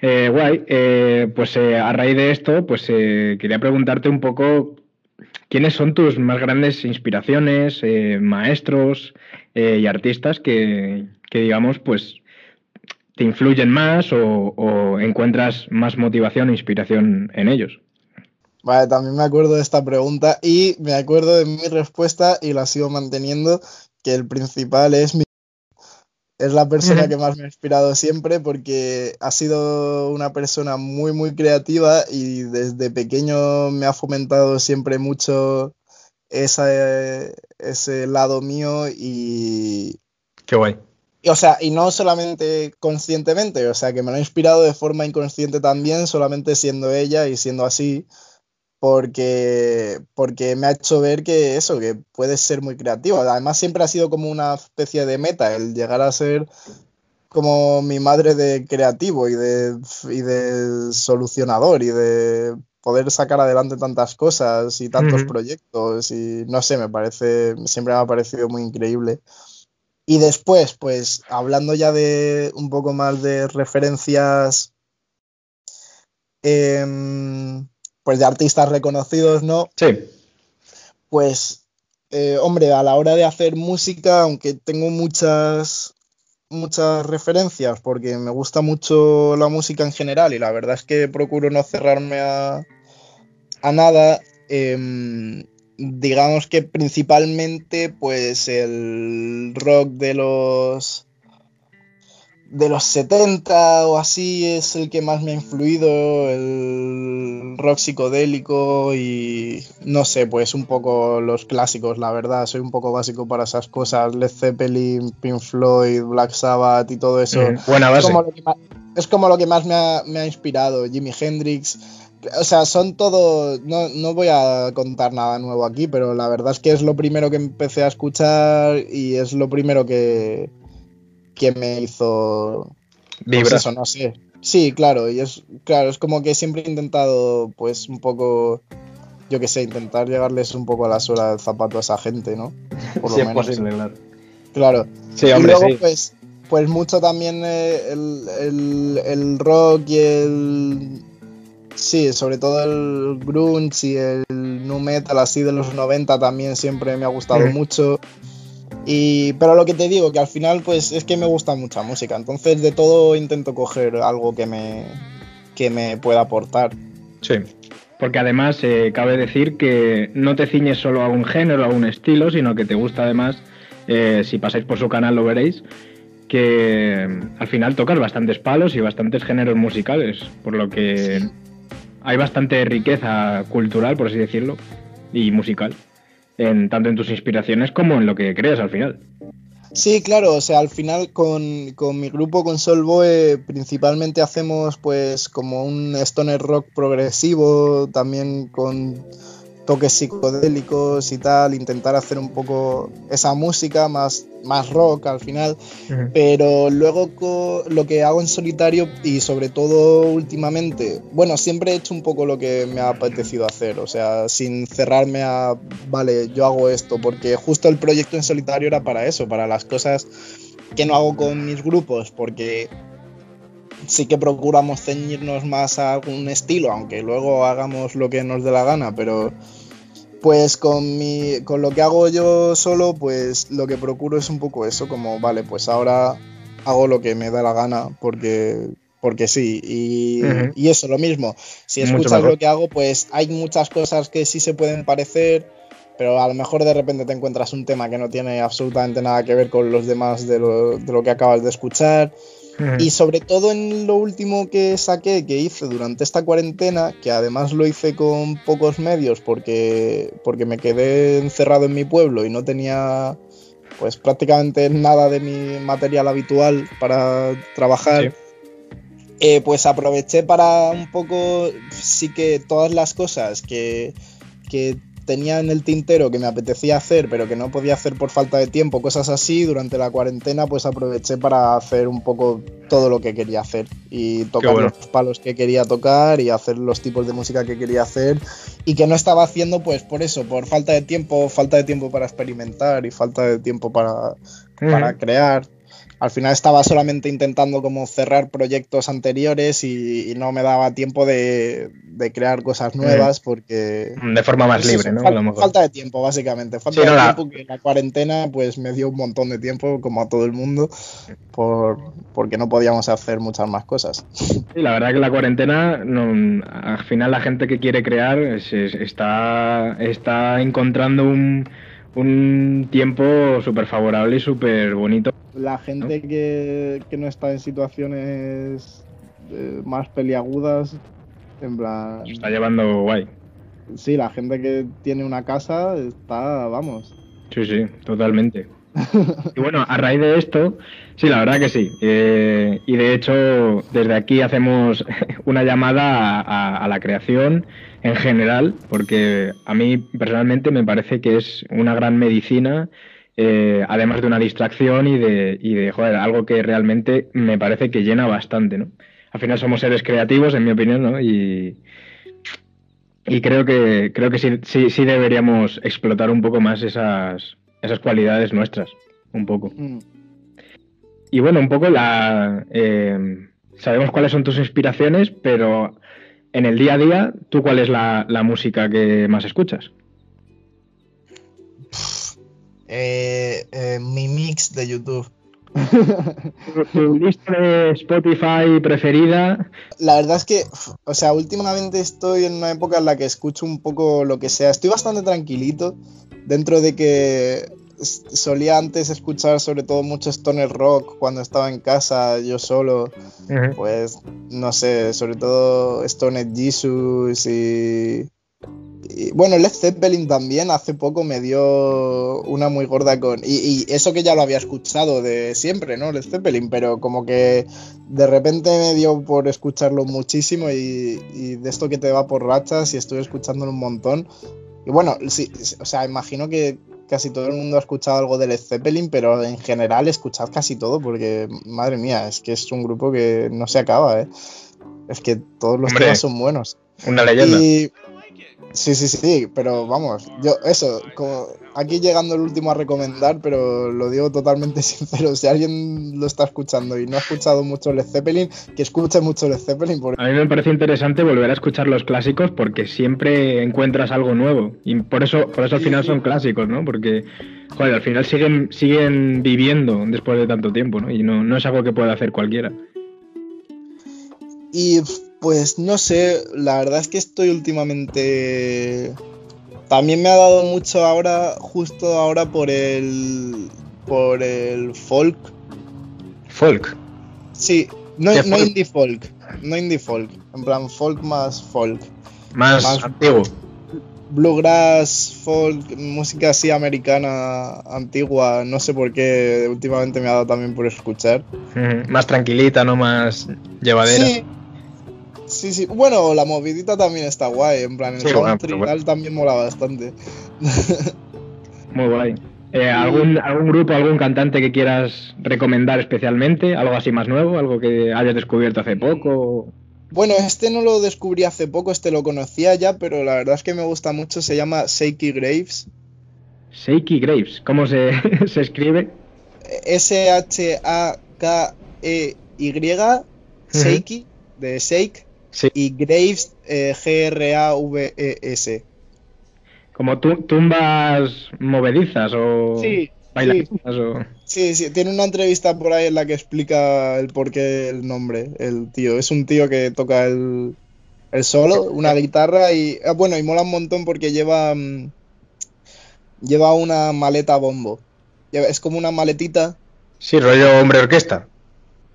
Eh, guay, eh, pues eh, a raíz de esto, pues quería preguntarte un poco quiénes son tus más grandes inspiraciones, maestros y artistas que, digamos, pues te influyen más o encuentras más motivación e inspiración en ellos. Vale, también me acuerdo de esta pregunta y me acuerdo de mi respuesta y la sigo manteniendo, que el principal es mi... Es la persona que más me ha inspirado siempre porque ha sido una persona muy, muy creativa y desde pequeño me ha fomentado siempre mucho ese lado mío y... Qué guay. o sea, y no solamente conscientemente, o sea, que me lo ha inspirado de forma inconsciente también, solamente siendo ella y siendo así porque, porque me ha hecho ver que eso, que puedes ser muy creativo. Además, siempre ha sido como una especie de meta el llegar a ser como mi madre de creativo y de, y de solucionador y de poder sacar adelante tantas cosas y tantos proyectos y no sé, me parece, siempre me ha parecido muy increíble. Y después, pues hablando ya de un poco más de referencias, eh, pues de artistas reconocidos, ¿no? Sí. Pues, eh, hombre, a la hora de hacer música, aunque tengo muchas muchas referencias porque me gusta mucho la música en general y la verdad es que procuro no cerrarme a, a nada. Em, digamos que principalmente pues el rock de los de los 70 o así es el que más me ha influido, el rock psicodélico y no sé, pues un poco los clásicos, la verdad, soy un poco básico para esas cosas, Led Zeppelin, Pink Floyd, Black Sabbath y todo eso. buena base. Es como lo que más, es como lo que más me, ha, me ha inspirado, Jimi Hendrix. O sea, son todo. No, no, voy a contar nada nuevo aquí, pero la verdad es que es lo primero que empecé a escuchar y es lo primero que, que me hizo. Vibra. Pues eso, no sé. Sí, claro, y es, claro, es como que siempre he intentado, pues, un poco. Yo qué sé, intentar llegarles un poco a la suela del zapato a esa gente, ¿no? Por lo sí, menos. Es posible, claro. Claro. Sí, hombre, y luego, sí. pues, pues mucho también eh, el, el, el rock y el Sí, sobre todo el grunge y el nu metal así de los 90 también siempre me ha gustado mucho. Y, pero lo que te digo, que al final pues es que me gusta mucha música, entonces de todo intento coger algo que me, que me pueda aportar. Sí. Porque además eh, cabe decir que no te ciñes solo a un género, a un estilo, sino que te gusta además, eh, si pasáis por su canal lo veréis, que eh, al final tocas bastantes palos y bastantes géneros musicales, por lo que hay bastante riqueza cultural, por así decirlo, y musical, en, tanto en tus inspiraciones como en lo que creas al final. Sí, claro, o sea, al final con, con mi grupo, con Solboe, principalmente hacemos pues como un stoner rock progresivo, también con toques psicodélicos y tal, intentar hacer un poco esa música más, más rock al final, uh -huh. pero luego lo que hago en solitario y sobre todo últimamente, bueno, siempre he hecho un poco lo que me ha apetecido hacer, o sea, sin cerrarme a, vale, yo hago esto, porque justo el proyecto en solitario era para eso, para las cosas que no hago con mis grupos, porque sí que procuramos ceñirnos más a algún estilo, aunque luego hagamos lo que nos dé la gana, pero pues con mi con lo que hago yo solo, pues lo que procuro es un poco eso, como vale, pues ahora hago lo que me da la gana porque porque sí, y, uh -huh. y eso lo mismo. Si escuchas lo que hago, pues hay muchas cosas que sí se pueden parecer, pero a lo mejor de repente te encuentras un tema que no tiene absolutamente nada que ver con los demás de lo, de lo que acabas de escuchar. Y sobre todo en lo último que saqué, que hice durante esta cuarentena, que además lo hice con pocos medios porque, porque me quedé encerrado en mi pueblo y no tenía pues prácticamente nada de mi material habitual para trabajar. Sí. Eh, pues aproveché para un poco, sí que todas las cosas que, que tenía en el tintero que me apetecía hacer, pero que no podía hacer por falta de tiempo, cosas así, durante la cuarentena pues aproveché para hacer un poco todo lo que quería hacer y tocar bueno. los palos que quería tocar y hacer los tipos de música que quería hacer y que no estaba haciendo pues por eso, por falta de tiempo, falta de tiempo para experimentar y falta de tiempo para, para crear al final estaba solamente intentando como cerrar proyectos anteriores y, y no me daba tiempo de, de, crear cosas nuevas porque... De forma más libre, ¿no? Fal falta de tiempo, básicamente. Falta sí, de no, tiempo la... que la cuarentena pues me dio un montón de tiempo, como a todo el mundo, por, porque no podíamos hacer muchas más cosas. Sí, la verdad que la cuarentena, no, al final la gente que quiere crear es, es, está, está encontrando un un tiempo súper favorable y súper bonito. La gente ¿no? Que, que, no está en situaciones eh, más peliagudas, en plan... Se está llevando guay. Sí, la gente que tiene una casa está, vamos. Sí, sí, totalmente. Y bueno, a raíz de esto, sí, la verdad que sí. Eh, y de hecho, desde aquí hacemos una llamada a, la creación en general, porque a mí personalmente me parece que es una gran medicina, eh, además de una distracción y de, y de joder, algo que realmente me parece que llena bastante, ¿no? Al final somos seres creativos, en mi opinión, ¿no? Y, y creo que creo que sí, sí, sí deberíamos explotar un poco más esas, esas cualidades nuestras, un poco. Mm. Y bueno, un poco la... Eh, sabemos cuáles son tus inspiraciones, pero en el día a día, ¿tú cuál es la, música que más escuchas? Eh, eh, mi mix de YouTube. ¿Tu lista de Spotify preferida? La verdad es que, o sea, últimamente estoy en una época en la que escucho un poco lo que sea. Estoy bastante tranquilito, dentro de que solía antes escuchar sobre todo mucho stoner rock cuando estaba en casa yo solo. Pues no sé, sobre todo Stoner Jesus y, bueno, Led Zeppelin también hace poco me dio una muy gorda con. Y, eso que ya lo había escuchado de siempre, ¿no? Led Zeppelin, pero como que de repente me dio por escucharlo muchísimo y, y de esto que te va por rachas y estoy escuchándolo un montón. Y bueno, sí, o sea, imagino que casi todo el mundo ha escuchado algo de Led Zeppelin, pero en general escuchad casi todo, porque madre mía, es que es un grupo que no se acaba, ¿eh? Es que todos los temas son buenos. Una leyenda. Sí, sí, sí, pero vamos, yo eso, como aquí llegando el último a recomendar, pero lo digo totalmente sincero, si alguien lo está escuchando y no ha escuchado mucho Led Zeppelin, que escuche mucho Led Zeppelin. A mí me parece interesante volver a escuchar los clásicos porque siempre encuentras algo nuevo y por eso, por eso al final son clásicos, ¿no? Porque, joder, al final siguen, siguen viviendo después de tanto tiempo, ¿no? Y no, no es algo que pueda hacer cualquiera. Y pues no sé, la verdad es que estoy últimamente... También me ha dado mucho ahora, justo ahora por el... por el folk. ¿Folk? Sí, no, no indie folk, no indie folk, en plan folk más folk. Más, antiguo. Bluegrass, folk, música así americana, antigua, no sé por qué últimamente me ha dado también por escuchar. Más tranquilita, no más llevadera. Sí, Sí, sí. Bueno, la movidita también está guay. En plan, el sí, también mola bastante. Muy guay. Eh, ¿algún, ¿Algún grupo, algún cantante que quieras recomendar especialmente? ¿Algo así más nuevo? ¿Algo que hayas descubierto hace poco? Bueno, este no lo descubrí hace poco, este lo conocía ya, pero la verdad es que me gusta mucho. Se llama Shaky Graves. Shaky Graves, ¿cómo se, se escribe? S-H-A-K-E-Y, Shaky, de Shake, y Graves, eh, G-R-A-V-E-S. Como tumbas movedizas o sí, sí. Sí, tiene una entrevista por ahí en la que explica el porqué el nombre, el tío. Es un tío que toca el, el solo, una guitarra y... Ah, bueno, y mola un montón porque lleva... Mm, lleva una maleta bombo. Es como una maletita. Sí, rollo hombre orquesta.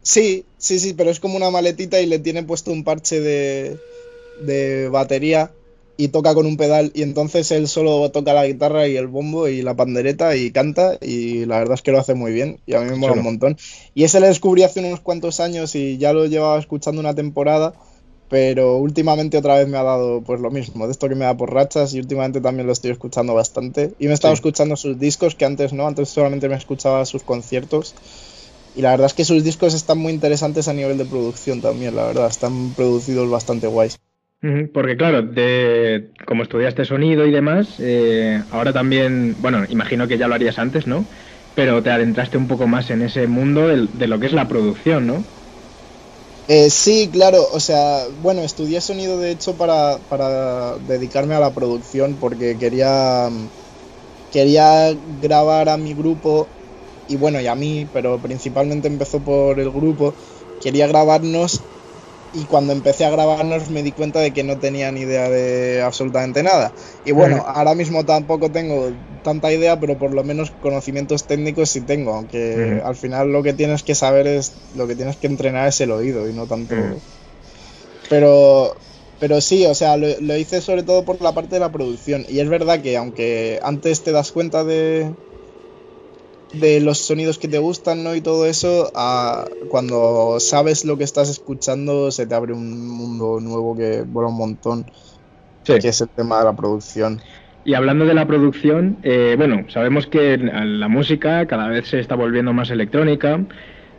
Sí, sí, sí, pero es como una maletita y le tiene puesto un parche de, de batería y toca con un pedal y entonces él solo toca la guitarra y el bombo y la pandereta y canta y la verdad es que lo hace muy bien y a mí me mola un montón. Y ese lo descubrí hace unos cuantos años y ya lo llevaba escuchando una temporada, pero últimamente otra vez me ha dado pues lo mismo, de esto que me da por rachas y últimamente también lo estoy escuchando bastante. Y me he estado escuchando sus discos que antes no, antes solamente me escuchaba sus conciertos y la verdad es que sus discos están muy interesantes a nivel de producción también, la verdad, están producidos bastante guays. Porque claro, de, como estudiaste sonido y demás, eh, ahora también, bueno, imagino que ya lo harías antes, ¿no? Pero te adentraste un poco más en ese mundo de, lo que es la producción, ¿no? Eh, sí, claro, o sea, bueno, estudié sonido de hecho para, para dedicarme a la producción porque quería, quería grabar a mi grupo y bueno, y a mí, pero principalmente empezó por el grupo, quería grabarnos y cuando empecé a grabarnos me di cuenta de que no tenía ni idea de absolutamente nada. Y bueno, ahora mismo tampoco tengo tanta idea, pero por lo menos conocimientos técnicos sí tengo, aunque al final lo que tienes que saber es, lo que tienes que entrenar es el oído y no tanto... Pero, pero sí, o sea, lo, lo hice sobre todo por la parte de la producción. Y es verdad que aunque antes te das cuenta de, de los sonidos que te gustan, ¿no? Y todo eso, cuando sabes lo que estás escuchando, se te abre un mundo nuevo que vuela un montón, que es el tema de la producción. Y hablando de la producción, eh, bueno, sabemos que la música cada vez se está volviendo más electrónica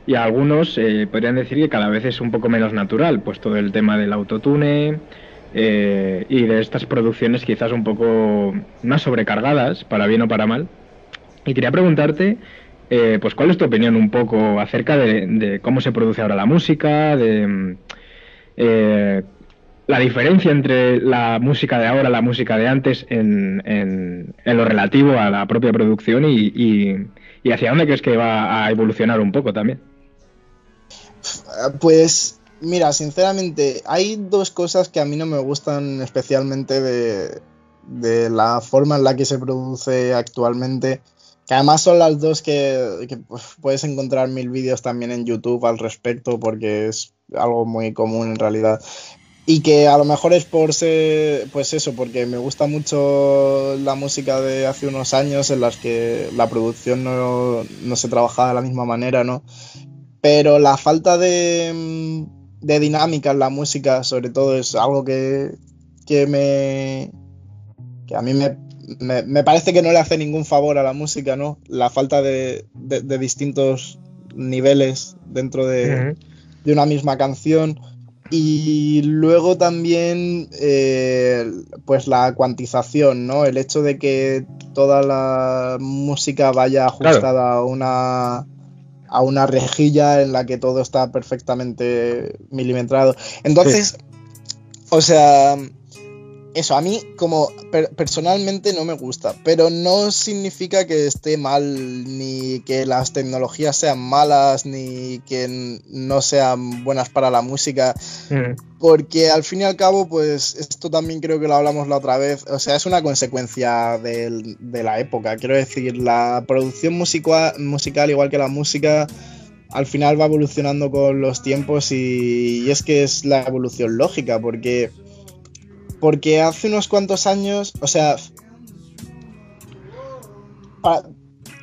y algunos eh, podrían decir que cada vez es un poco menos natural, pues todo el tema del autotune eh, y de estas producciones quizás un poco más sobrecargadas, para bien o para mal. Y quería preguntarte, eh, pues, ¿cuál es tu opinión un poco acerca de, cómo se produce ahora la música, de, eh, la diferencia entre la música de ahora y la música de antes en, lo relativo a la propia producción y, y, hacia dónde crees que va a evolucionar un poco también. Pues mira, sinceramente, hay dos cosas que a mí no me gustan especialmente de, de la forma en la que se produce actualmente. Que además son las dos que, puedes encontrar mil vídeos también en YouTube al respecto, porque es algo muy común en realidad. Y que a lo mejor es por ser, pues eso, porque me gusta mucho la música de hace unos años en las que la producción no, no se trabajaba de la misma manera, ¿no? Pero la falta de, de dinámica en la música, sobre todo, es algo que, que me. que a mí me, me, parece que no le hace ningún favor a la música, ¿no? La falta de, de, distintos niveles dentro de, de una misma canción y luego también, eh, pues la cuantización, ¿no? El hecho de que toda la música vaya ajustada a una a una rejilla en la que todo está perfectamente milimetrado. Entonces, o sea, eso, a mí como personalmente no me gusta, pero no significa que esté mal, ni que las tecnologías sean malas, ni que no sean buenas para la música, mm. porque al fin y al cabo, pues esto también creo que lo hablamos la otra vez, o sea, es una consecuencia de, la época, quiero decir, la producción musical, igual que la música, al final va evolucionando con los tiempos y es que es la evolución lógica, porque porque hace unos cuantos años, o sea,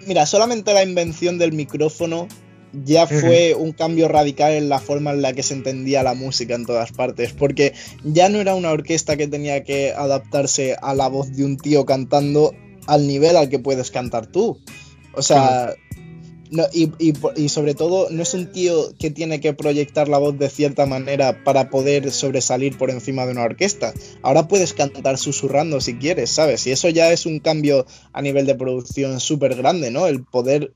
mira, solamente la invención del micrófono ya fue un cambio radical en la forma en la que se entendía la música en todas partes, porque ya no era una orquesta que tenía que adaptarse a la voz de un tío cantando al nivel al que puedes cantar tú. O sea, y, sobre todo, no es un tío que tiene que proyectar la voz de cierta manera para poder sobresalir por encima de una orquesta. Ahora puedes cantar susurrando si quieres, ¿sabes? Y eso ya es un cambio a nivel de producción súper grande, ¿no? El poder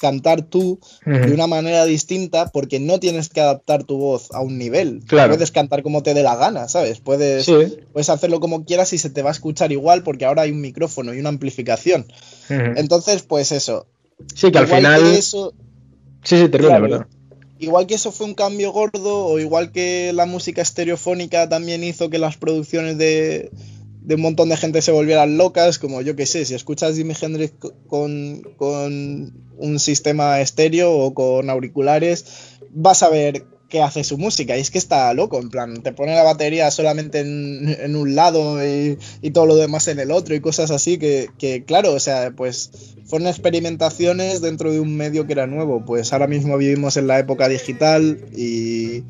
cantar tú de una manera distinta porque no tienes que adaptar tu voz a un nivel. Puedes cantar como te dé la gana, ¿sabes? Puedes, puedes hacerlo como quieras y se te va a escuchar igual porque ahora hay un micrófono y una amplificación. Entonces, pues eso, Sí, que al final. eso, sí, sí, termina, ¿verdad? Igual que eso fue un cambio gordo, o igual que la música estereofónica también hizo que las producciones de, de un montón de gente se volvieran locas, como yo que sé, si escuchas Jimi Hendrix con, con un sistema estéreo o con auriculares, vas a ver que hace su música. Y es que está loco, en plan, te pone la batería solamente en, un lado y, todo lo demás en el otro y cosas así que, que, claro, o sea, pues fueron experimentaciones dentro de un medio que era nuevo. Pues ahora mismo vivimos en la época digital y...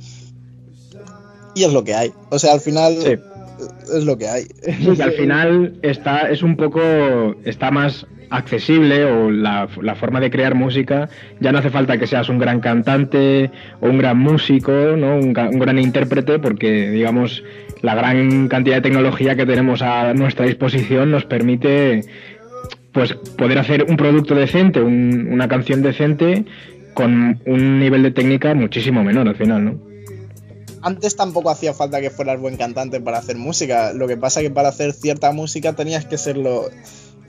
Y es lo que hay. O sea, al final... Es lo que hay. Sí, al final está, es un poco, está más accesible o la, forma de crear música, ya no hace falta que seas un gran cantante o un gran músico, ¿no? un, gran intérprete, porque digamos la gran cantidad de tecnología que tenemos a nuestra disposición nos permite pues poder hacer un producto decente, una canción decente con un nivel de técnica muchísimo menor al final, ¿no? Antes tampoco hacía falta que fueras buen cantante para hacer música. Lo que pasa es que para hacer cierta música tenías que serlo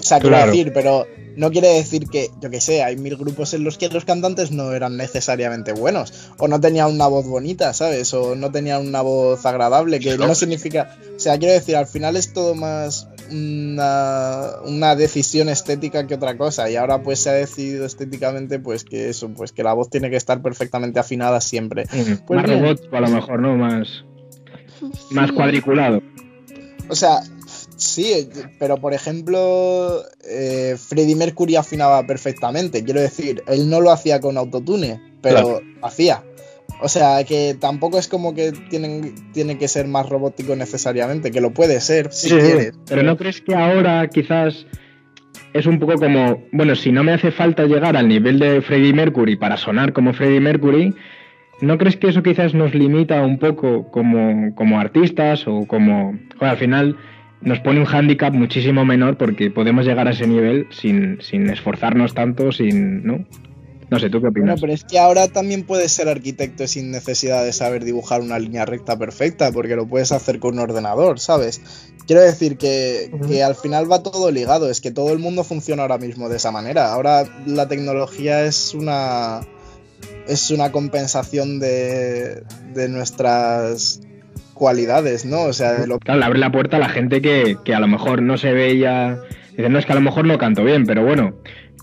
o sea, quiero decir, pero no quiere decir que, yo que sé, hay mil grupos en los que los cantantes no eran necesariamente buenos, o no tenían una voz bonita, ¿sabes? O no tenían una voz agradable, que no significa. O sea, quiero decir, al final es todo más una, decisión estética que otra cosa, y ahora pues se ha decidido estéticamente, pues que eso, pues que la voz tiene que estar perfectamente afinada siempre. Pues más robot, a lo mejor, ¿no? Más, más cuadriculado. O sea, Sí, pero por ejemplo, eh, Freddie Mercury afinaba perfectamente. Quiero decir, él no lo hacía con autotune, pero hacía. O sea, que tampoco es como que tienen, tiene que ser más robótico necesariamente, que lo puede ser si quieres. Pero ¿no crees que ahora quizás es un poco como, bueno, si no me hace falta llegar al nivel de Freddie Mercury para sonar como Freddie Mercury, ¿no crees que eso quizás nos limita un poco como, como artistas o como, al final nos pone un hándicap muchísimo menor porque podemos llegar a ese nivel sin, sin esforzarnos tanto, sin, ¿no? No sé, ¿tú qué opinas? Bueno, pero es que ahora también puedes ser arquitecto sin necesidad de saber dibujar una línea recta perfecta, porque lo puedes hacer con un ordenador, ¿sabes? Quiero decir que, que, al final va todo ligado, es que todo el mundo funciona ahora mismo de esa manera. Ahora la tecnología es una es una compensación de, de nuestras cualidades, ¿no? O sea, lo... claro, le abre la puerta a la gente que, que a lo mejor no se veía. Dice, no es que a lo mejor no canto bien, pero bueno,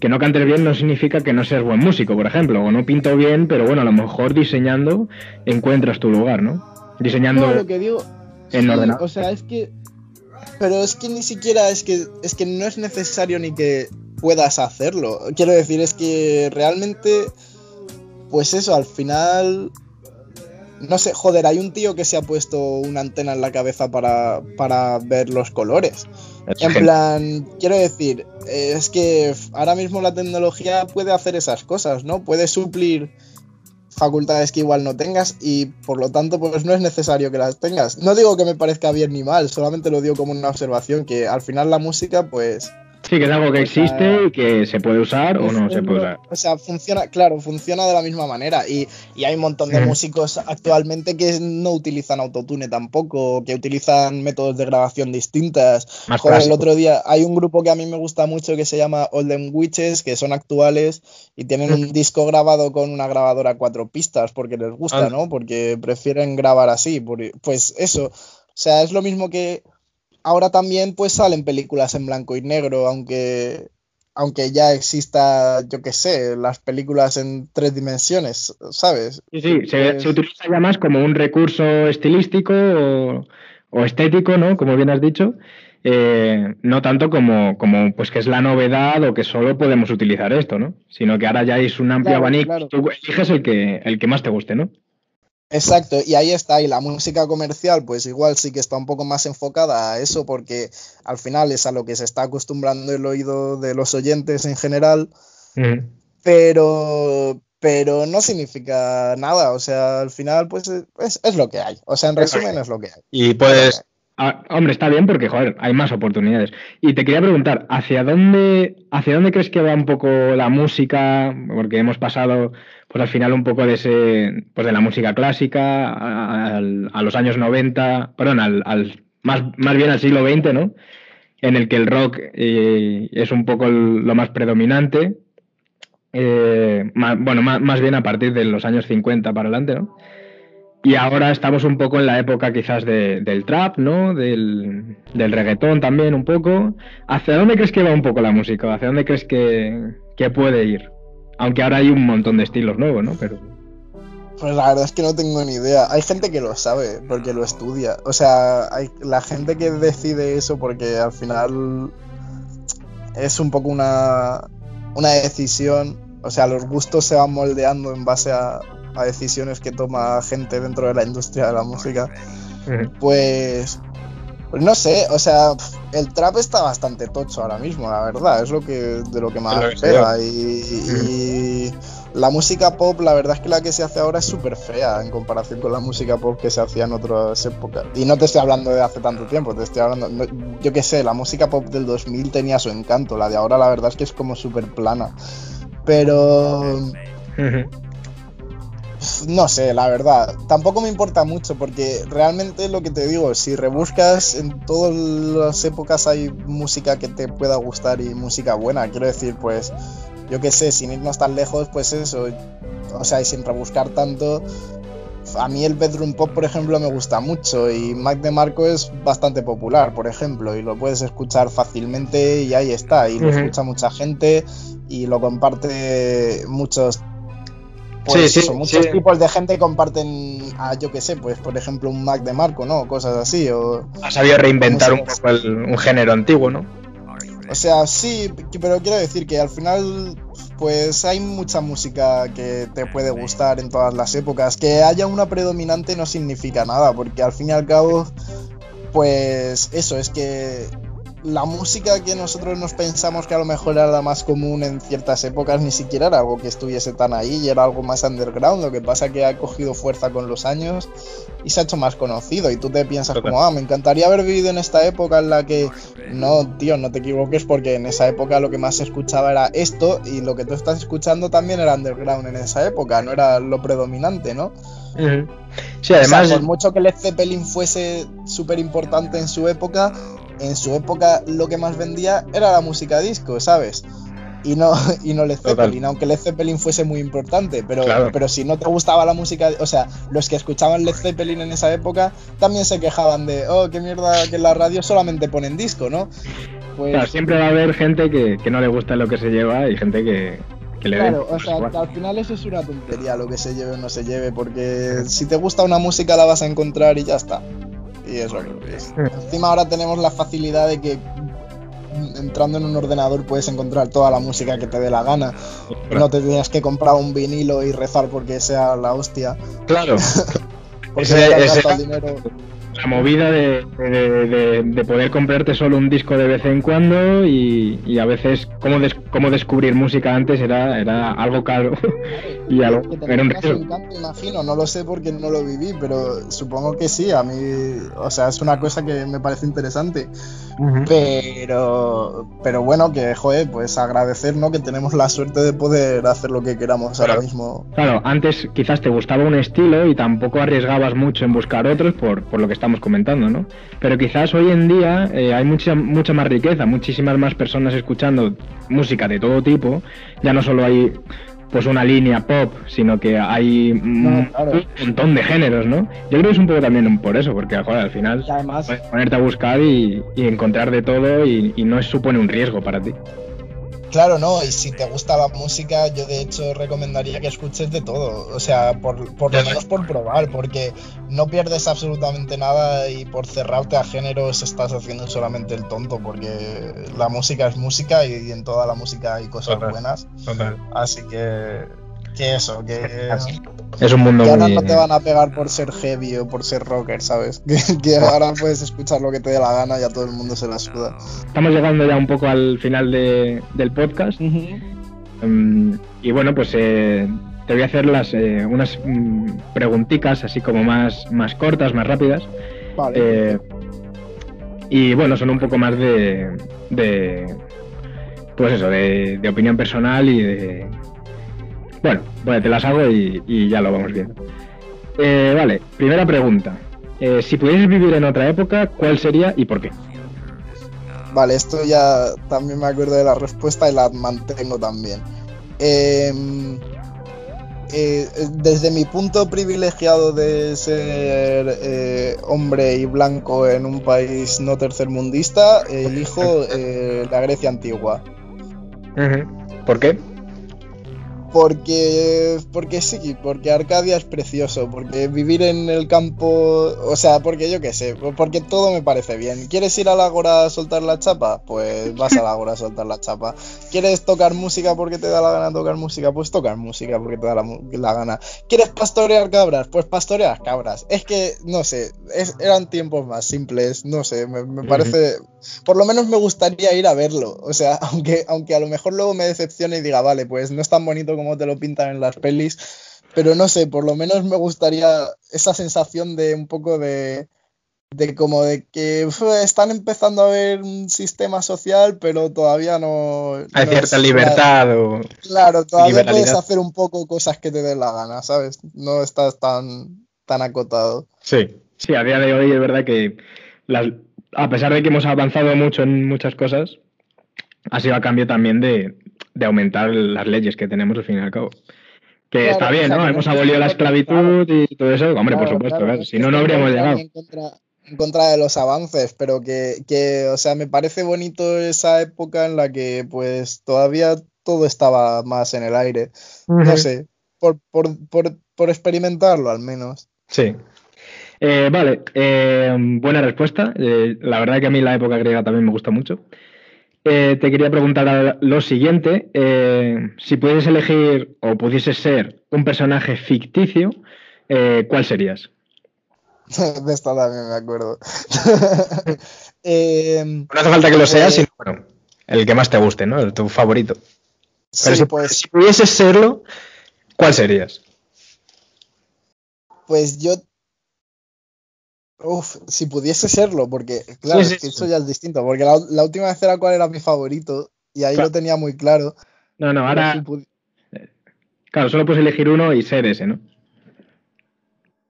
que no cantes bien no significa que no seas buen músico, por ejemplo, o no pinto bien, pero bueno, a lo mejor diseñando encuentras tu lugar, ¿no? Diseñando no, lo que digo, en sí, ordenador. O sea, es que pero es que ni siquiera es que es que no es necesario ni que puedas hacerlo. Quiero decir, es que realmente pues eso, al final no sé, joder, hay un tío que se ha puesto una antena en la cabeza para, para ver los colores. Es En plan, quiero decir, es que ahora mismo la tecnología puede hacer esas cosas, ¿no? Puede suplir facultades que igual no tengas y por lo tanto pues no es necesario que las tengas. No digo que me parezca bien ni mal, solamente lo digo como una observación que al final la música pues Sí, que es algo que existe y que se puede usar o no se puede usar. O sea, funciona, claro, funciona de la misma manera. Y, y hay un montón de músicos actualmente que no utilizan autotune tampoco, que utilizan métodos de grabación distintas. Más Joder, el otro día hay un grupo que a mí me gusta mucho que se llama Olden Witches, que son actuales y tienen un disco grabado con una grabadora a cuatro pistas porque les gusta, Anda. ¿no? Porque prefieren grabar así. Pues eso. O sea, es lo mismo que ahora también pues salen películas en blanco y negro, aunque aunque ya exista, yo qué sé, las películas en tres dimensiones, ¿sabes? Sí, sí, se, se utiliza ya más como un recurso estilístico o, o estético, ¿no? Como bien has dicho. Eh, no tanto como, como pues que es la novedad o que solo podemos utilizar esto, ¿no? Sino que ahora ya es un amplio Claro, abanico claro. tú eliges el que, el que más te guste, ¿no? Exacto, y ahí está, y la música comercial, pues igual sí que está un poco más enfocada a eso, porque al final es a lo que se está acostumbrando el oído de los oyentes en general, pero, pero no significa nada, o sea, al final, pues es, es lo que hay, o sea, en resumen es lo que hay. Y puedes, Ah, hombre, está bien porque, joder, hay más oportunidades. Y te quería preguntar, ¿hacia dónde, hacia dónde crees que va un poco la música? Porque hemos pasado, pues al final un poco de ese, pues de la música clásica a, los años 90, perdón, al, al- más, más bien al siglo XX, ¿no? En el que el rock eh, es un poco lo más predominante. Eh, bueno, ma- más bien a partir de los años 50 para adelante, ¿no? Y ahora estamos un poco en la época quizás de- del trap, ¿no? Del, del reggaetón también un poco. ¿Hacia dónde crees que va un poco la música? ¿Hacia dónde crees que, que puede ir? Aunque ahora hay un montón de estilos nuevos, ¿no? Pero Pues la verdad es que no tengo ni idea. Hay gente que lo sabe porque lo estudia. O sea, hay la gente que decide eso porque al final es un poco una, una decisión. O sea, los gustos se van moldeando en base a, a decisiones que toma gente dentro de la industria de la música. Pues, pues no sé, o sea, el trap está bastante tocho ahora mismo, la verdad, es lo que de lo que más Es lo que se pega y, y la música pop, la verdad es que la que se hace ahora es súper fea en comparación con la música pop que se hacía en otras épocas. Y no te estoy hablando de hace tanto tiempo, te estoy hablando, no- yo qué sé, la música pop del 2000 tenía su encanto, la de ahora la verdad es que es como súper plana. Pero no sé, la verdad. Tampoco me importa mucho porque realmente lo que te digo, si rebuscas en todas las épocas hay música que te pueda gustar y música buena. Quiero decir, pues, yo qué sé, sin irnos tan lejos, pues eso. O sea, y sin rebuscar tanto. A mí el bedroom pop, por ejemplo, me gusta mucho y Mac de Marco es bastante popular, por ejemplo, y lo puedes escuchar fácilmente y ahí está, y lo escucha mucha gente y lo comparte muchos pues Sí, sí, eso, muchos sí. tipos de gente comparten, a, yo qué sé, pues por ejemplo un Mac de Marco, ¿no? Cosas así, o, has sabido reinventar un poco el- un género antiguo, ¿no? o sea, sí, pero quiero decir que al final, pues hay mucha música que te puede gustar en todas las épocas. Que haya una predominante no significa nada, porque al fin y al cabo, pues eso, es que la música que nosotros nos pensamos que a lo mejor era la más común en ciertas épocas ni siquiera era algo que estuviese tan ahí y era algo más underground. Lo que pasa que ha cogido fuerza con los años y se ha hecho más conocido. Y tú te piensas como, ah, me encantaría haber vivido en esta época en la que no, tío, no te equivoques porque en esa época lo que más se escuchaba era esto y lo que tú estás escuchando también era underground en esa época, no era lo predominante, ¿no? Sí, además. por mucho que Led Zeppelin fuese súper importante en su época, en su época lo que más vendía era la música disco, ¿sabes? Y no, y no Led Zeppelin, aunque Led Zeppelin fuese muy importante, pero, pero si no te gustaba la música, o sea, los que escuchaban Led Zeppelin en esa época también se quejaban de, oh, qué mierda que en la radio solamente ponen disco, ¿no? Pues... siempre va a haber gente que, que no le gusta lo que se lleva y gente que, claro, o sea, al final eso es una tontería lo que se lleve o no se lleve, porque si te gusta una música la vas a encontrar y ya está. Y eso es. Encima ahora tenemos la facilidad de que entrando en un ordenador puedes encontrar toda la música que te dé la gana. No te tienes que comprar un vinilo y rezar porque sea la hostia. Claro. porque ese, dinero la movida de, poder comprarte solo un disco de vez en cuando y, a veces cómo, cómo descubrir música antes era, era algo caro y algo era un imagino, no lo sé porque no lo viví, pero supongo que sí, a mí, o sea, es una cosa que me parece interesante. Pero, pero bueno, que joder, pues agradecer, ¿no? Que tenemos la suerte de poder hacer lo que queramos ahora mismo. Claro, antes quizás te gustaba un estilo y tampoco arriesgabas mucho en buscar otros por, por lo que estamos comentando, ¿no? Pero quizás hoy en día eh, hay mucha, mucha más riqueza, muchísimas más personas escuchando música de todo tipo. Ya no solo hay pues una línea pop, sino que hay un montón de géneros, ¿no? Yo creo que es un poco también por eso, porque joder, al final puedes ponerte a buscar y, encontrar de todo y, y no supone un riesgo para ti. Claro, no, y si te gusta la música, yo de hecho recomendaría que escuches de todo, o sea, por, por lo menos por probar, porque no pierdes absolutamente nada y por cerrarte a géneros estás haciendo solamente el tonto, porque la música es música y en toda la música hay cosas buenas. Así que que eso, que es un mundo que ahora no te van a pegar por ser heavy o por ser rocker, ¿sabes? Que, ahora puedes escuchar lo que te dé la gana y a todo el mundo se la suda. Estamos llegando ya un poco al final del podcast. Em, y bueno, pues eh, te voy a hacer las, eh, unas mm, preguntitas así como más, más cortas, más rápidas. Vale. Eh, y bueno, son un poco más de, de pues eso, de, de opinión personal y de, bueno, bueno, te las hago y, ya lo vamos viendo. Eh, vale, primera pregunta. Eh, si pudieras vivir en otra época, ¿cuál sería y por qué? Vale, esto ya también me acuerdo de la respuesta y la mantengo también. Em, eh, desde mi punto privilegiado de ser hombre y blanco en un país no tercermundista, elijo la Grecia antigua. ¿Por qué? Porque, porque sí, porque Arcadia es precioso, porque vivir en el campo, o sea, porque yo qué sé, porque todo me parece bien. ¿Quieres ir al Ágora a soltar la chapa? Pues vas al Ágora a soltar la chapa. ¿Quieres tocar música porque te da la gana tocar música? Pues tocar música porque te da la, gana. ¿Quieres pastorear cabras? Pues pastorear cabras. Es que, no sé, eran tiempos más simples, no sé, me, parece... Por lo menos me gustaría ir a verlo, o sea, aunque, aunque a lo mejor luego me decepcione y diga, vale, pues no es tan bonito como te lo pintan en las pelis, pero no sé, por lo menos me gustaría esa sensación de un poco de, de como de que están empezando a ver un sistema social, pero todavía no... Hay cierta libertad o... Claro, todavía puedes hacer un poco cosas que te den la gana, ¿sabes? No estás tan, tan acotado. Sí, sí, a día de hoy es verdad que a pesar de que hemos avanzado mucho en muchas cosas, ha sido a cambio también de, de aumentar las leyes que tenemos al fin y al cabo. Que está bien, ¿no? Hemos abolido la esclavitud y todo eso. Hombre, por supuesto, si no, no habríamos llegado. En contra, de los avances, pero que, o sea, me parece bonito esa época en la que, pues, todavía todo estaba más en el aire. No sé, por, experimentarlo al menos. Sí. Eh, vale, eh, buena respuesta. Eh, la verdad que a mí la época griega también me gusta mucho. Eh, te quería preguntar lo siguiente. Si pudieses elegir o pudieses ser un personaje ficticio, ¿cuál serías? De esta también me acuerdo. No hace falta que lo sea, sino bueno, el que más te guste, ¿no? El, tu favorito. Pero si, pues, si pudieses serlo, ¿cuál serías? Pues yo. Uf, si pudiese serlo, porque claro, Sí, sí, es que sí. eso ya es distinto. Porque la, la última vez era cuál era mi favorito, y ahí Claro. lo tenía muy claro. No, no, ahora, si pudi- claro, solo puedes elegir uno y ser ese, ¿no?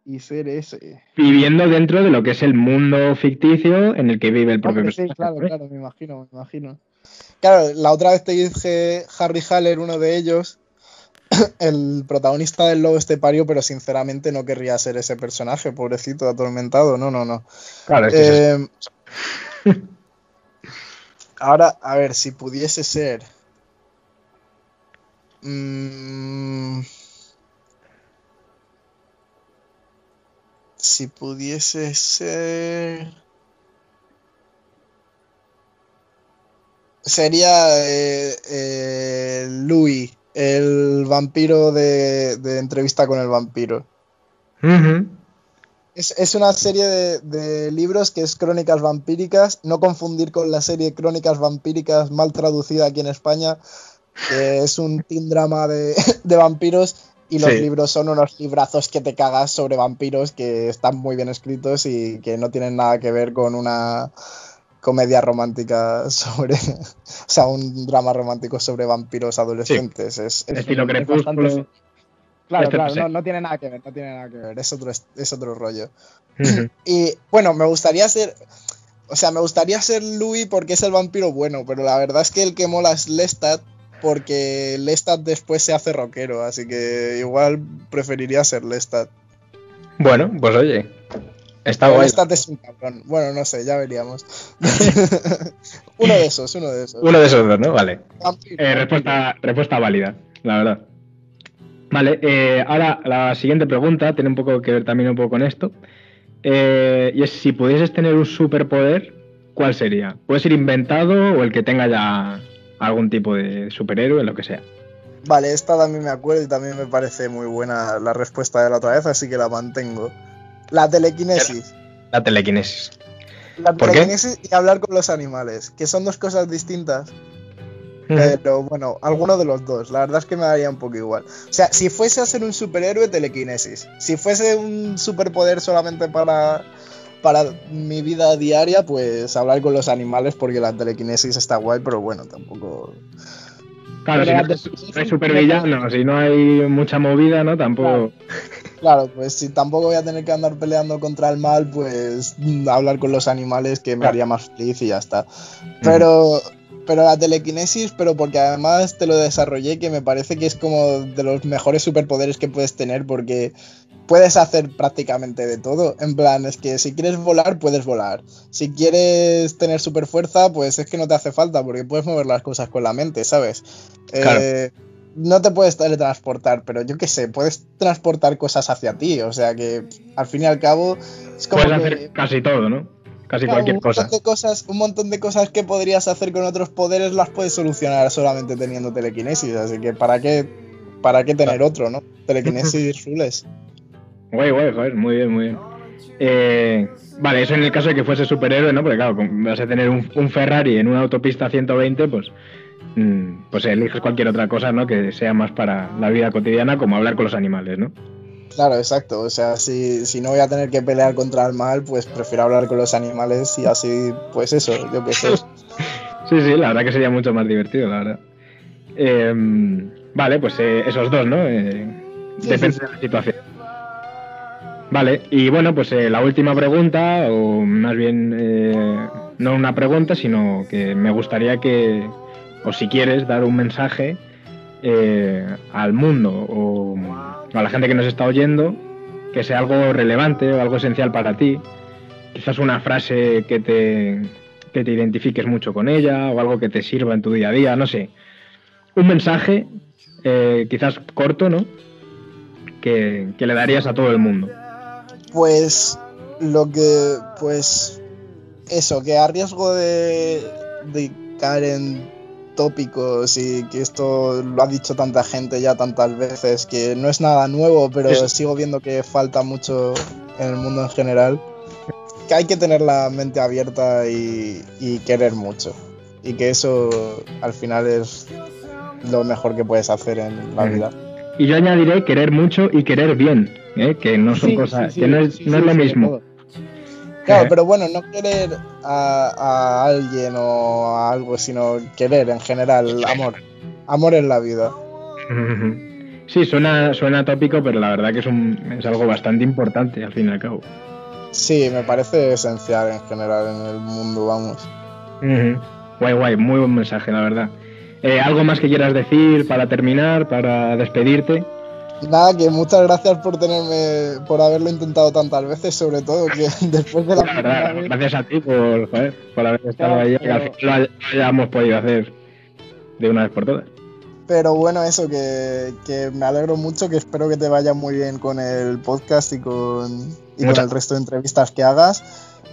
y ser ese. Viviendo dentro de lo que es el mundo ficticio en el que vive el propio Hombre, sí, personaje. claro, claro, me imagino, me imagino. Claro, la otra vez te dije Harry Haller, uno de ellos, el protagonista del lobo estepario, pero sinceramente no querría ser ese personaje, pobrecito, atormentado. No, no, no. Claro, es que es. Eh, ahora, a ver, si pudiese ser. Mm, si pudiese ser. Sería eh, eh, Louis, el vampiro de, de entrevista con el vampiro. Es, es una serie de, de libros que es Crónicas Vampíricas, no confundir con la serie Crónicas Vampíricas mal traducida aquí en España, que es un teen drama de, de vampiros y los Sí. libros son unos librazos que te cagas sobre vampiros que están muy bien escritos y que no tienen nada que ver con una comedia romántica sobre, o sea, un drama romántico sobre vampiros adolescentes. Es, es- Estilo es crepúsculo. bastante- Claro, Este claro, no no, tiene nada que ver, no tiene nada que ver, es otro, es otro rollo. Y bueno, me gustaría ser. O sea, me gustaría ser Louis porque es el vampiro bueno, pero la verdad es que el que mola es Lestat porque Lestat después se hace rockero, así que igual preferiría ser Lestat. Bueno, pues oye, está. Lestat es un cabrón. Bueno, no sé, ya veríamos. uno de esos, uno de esos. Uno de esos dos, ¿no? Vale. Vampiro, Eh, respuesta, respuesta válida, la verdad. Vale, eh, ahora la siguiente pregunta tiene un poco que ver también un poco con esto. Eh, y es si pudieses tener un superpoder, ¿cuál sería? ¿Puede ser inventado o el que tenga ya algún tipo de superhéroe, lo que sea? Vale, esta también me acuerdo y también me parece muy buena la respuesta de la otra vez, así que la mantengo. La telequinesis. La telequinesis. La ¿Por qué? telequinesis y hablar con los animales, que son dos cosas distintas. Pero bueno, alguno de los dos. La verdad es que me daría un poco igual. O sea, si fuese a ser un superhéroe, telequinesis. Si fuese un superpoder solamente para, para mi vida diaria, pues hablar con los animales porque la telequinesis está guay, pero bueno, tampoco... Claro, si Pero no, si hay supervillano, si no hay mucha movida, ¿no? Tampoco. Claro, pues si tampoco voy a tener que andar peleando contra el mal, pues hablar con los animales que me Claro. haría más feliz y ya está. Pero, pero la telequinesis, pero porque además te lo desarrollé, que me parece que es como de los mejores superpoderes que puedes tener, porque puedes hacer prácticamente de todo. En plan, es que si quieres volar, puedes volar. Si quieres tener super fuerza, pues es que no te hace falta, porque puedes mover las cosas con la mente, ¿sabes? Claro. Eh, no te puedes teletransportar, pero yo qué sé, puedes transportar cosas hacia ti. O sea que al fin y al cabo es como Puedes que- hacer casi todo, ¿no? Casi Claro, cualquier un montón de cosas. Un montón de cosas que podrías hacer con otros poderes las puedes solucionar solamente teniendo telequinesis. Así que ¿para qué, para qué tener otro, no? Telequinesis rules. Guay, guay, joder, muy bien, muy bien. Eh, vale, eso en el caso de que fuese superhéroe, ¿no? Porque claro, vas a tener un, un Ferrari en una autopista a 120, pues, pues eliges cualquier otra cosa, ¿no? Que sea más para la vida cotidiana, como hablar con los animales, ¿no? Claro, exacto. O sea, si, si no voy a tener que pelear contra el mal, pues prefiero hablar con los animales y así, pues eso, yo qué sé. Sí, sí, la verdad que sería mucho más divertido, la verdad. Eh, vale, pues eh, esos dos, ¿no? Eh, Sí, depende sí, sí. de la situación. Vale, y bueno, pues eh, la última pregunta, o más bien eh, no una pregunta, sino que me gustaría que, o si quieres, dar un mensaje eh, al mundo o a la gente que nos está oyendo, que sea algo relevante o algo esencial para ti. Quizás una frase que te, que te identifiques mucho con ella o algo que te sirva en tu día a día, no sé. Un mensaje, eh, quizás corto, ¿no? Que, que le darías a todo el mundo. Pues lo que, pues eso, que a riesgo de, de caer en tópicos y que esto lo ha dicho tanta gente ya tantas veces, que no es nada nuevo, pero Es- sigo viendo que falta mucho en el mundo en general. que hay que tener la mente abierta y, y querer mucho. Y que eso al final es lo mejor que puedes hacer en la vida. Y yo añadiré querer mucho y querer bien, ¿eh? que no son cosas, que no es, no es lo mismo. Claro, pero bueno, no querer a, a, alguien o a algo, sino querer en general, amor. Amor en la vida. Sí, suena, suena tópico, pero la verdad que es, un, es algo bastante importante al fin y al cabo. Sí, me parece esencial en general en el mundo, vamos. Guay, guay, muy buen mensaje, la verdad. Eh, ¿Algo más que quieras decir para terminar, para despedirte? Nada, que muchas gracias por tenerme, por haberlo intentado tantas veces, sobre todo que después de la. la verdad, gracias a ti por, joder, por haber estado claro, ahí y al final lo hayamos podido hacer de una vez por todas. Pero bueno, eso, que, que, me alegro mucho, que espero que te vaya muy bien con el podcast y con, y con el resto de entrevistas que hagas.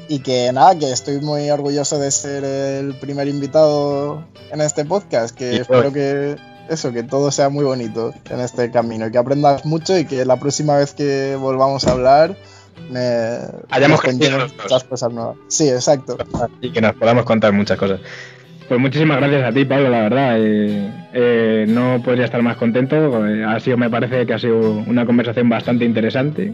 Y que nada, que estoy muy orgulloso de ser el primer invitado en este podcast, que y espero que eso, que todo sea muy bonito en este camino que aprendas mucho y que la próxima vez que volvamos a hablar me hayamos muchas cosas nuevas. Sí, exacto. Y que nos podamos contar muchas cosas. Pues muchísimas gracias a ti, Pablo, la verdad. Eh, eh, no podría estar más contento. Eh, ha sido, me parece que ha sido una conversación bastante interesante.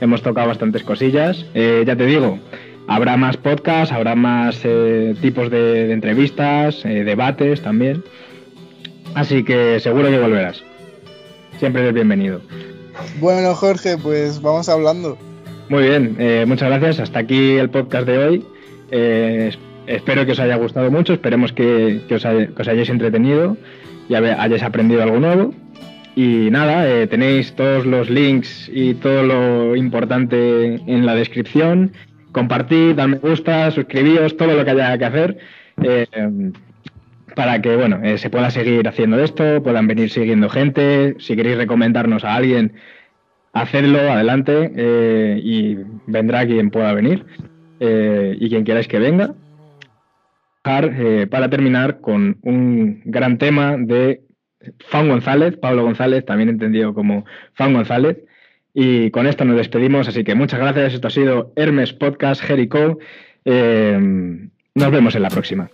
Hemos tocado bastantes cosillas. ya te digo, habrá más podcasts, habrá más tipos de, de entrevistas, debates también. Así que seguro que volverás. Siempre eres bienvenido. Bueno, Jorge, pues vamos hablando. Muy bien, eh, muchas gracias. Hasta aquí el podcast de hoy. Eh, espero que os haya gustado mucho, esperemos que, que, os, hay, que os, hayáis entretenido y hayáis aprendido algo nuevo. Y nada, eh, tenéis todos los links y todo lo importante en la descripción. Compartid, dad me gusta, suscribíos, todo lo que haya que hacer para que bueno eh, se pueda seguir haciendo esto, puedan venir siguiendo gente. Si queréis recomendarnos a alguien, hacedlo, adelante, eh, y vendrá quien pueda venir eh, y quien queráis que venga. para terminar con un gran tema de Fan González, Pablo González, también entendido como Fan González. Y con esto nos despedimos, así que muchas gracias. Esto ha sido Hermes Podcast Jericho. nos vemos en la próxima.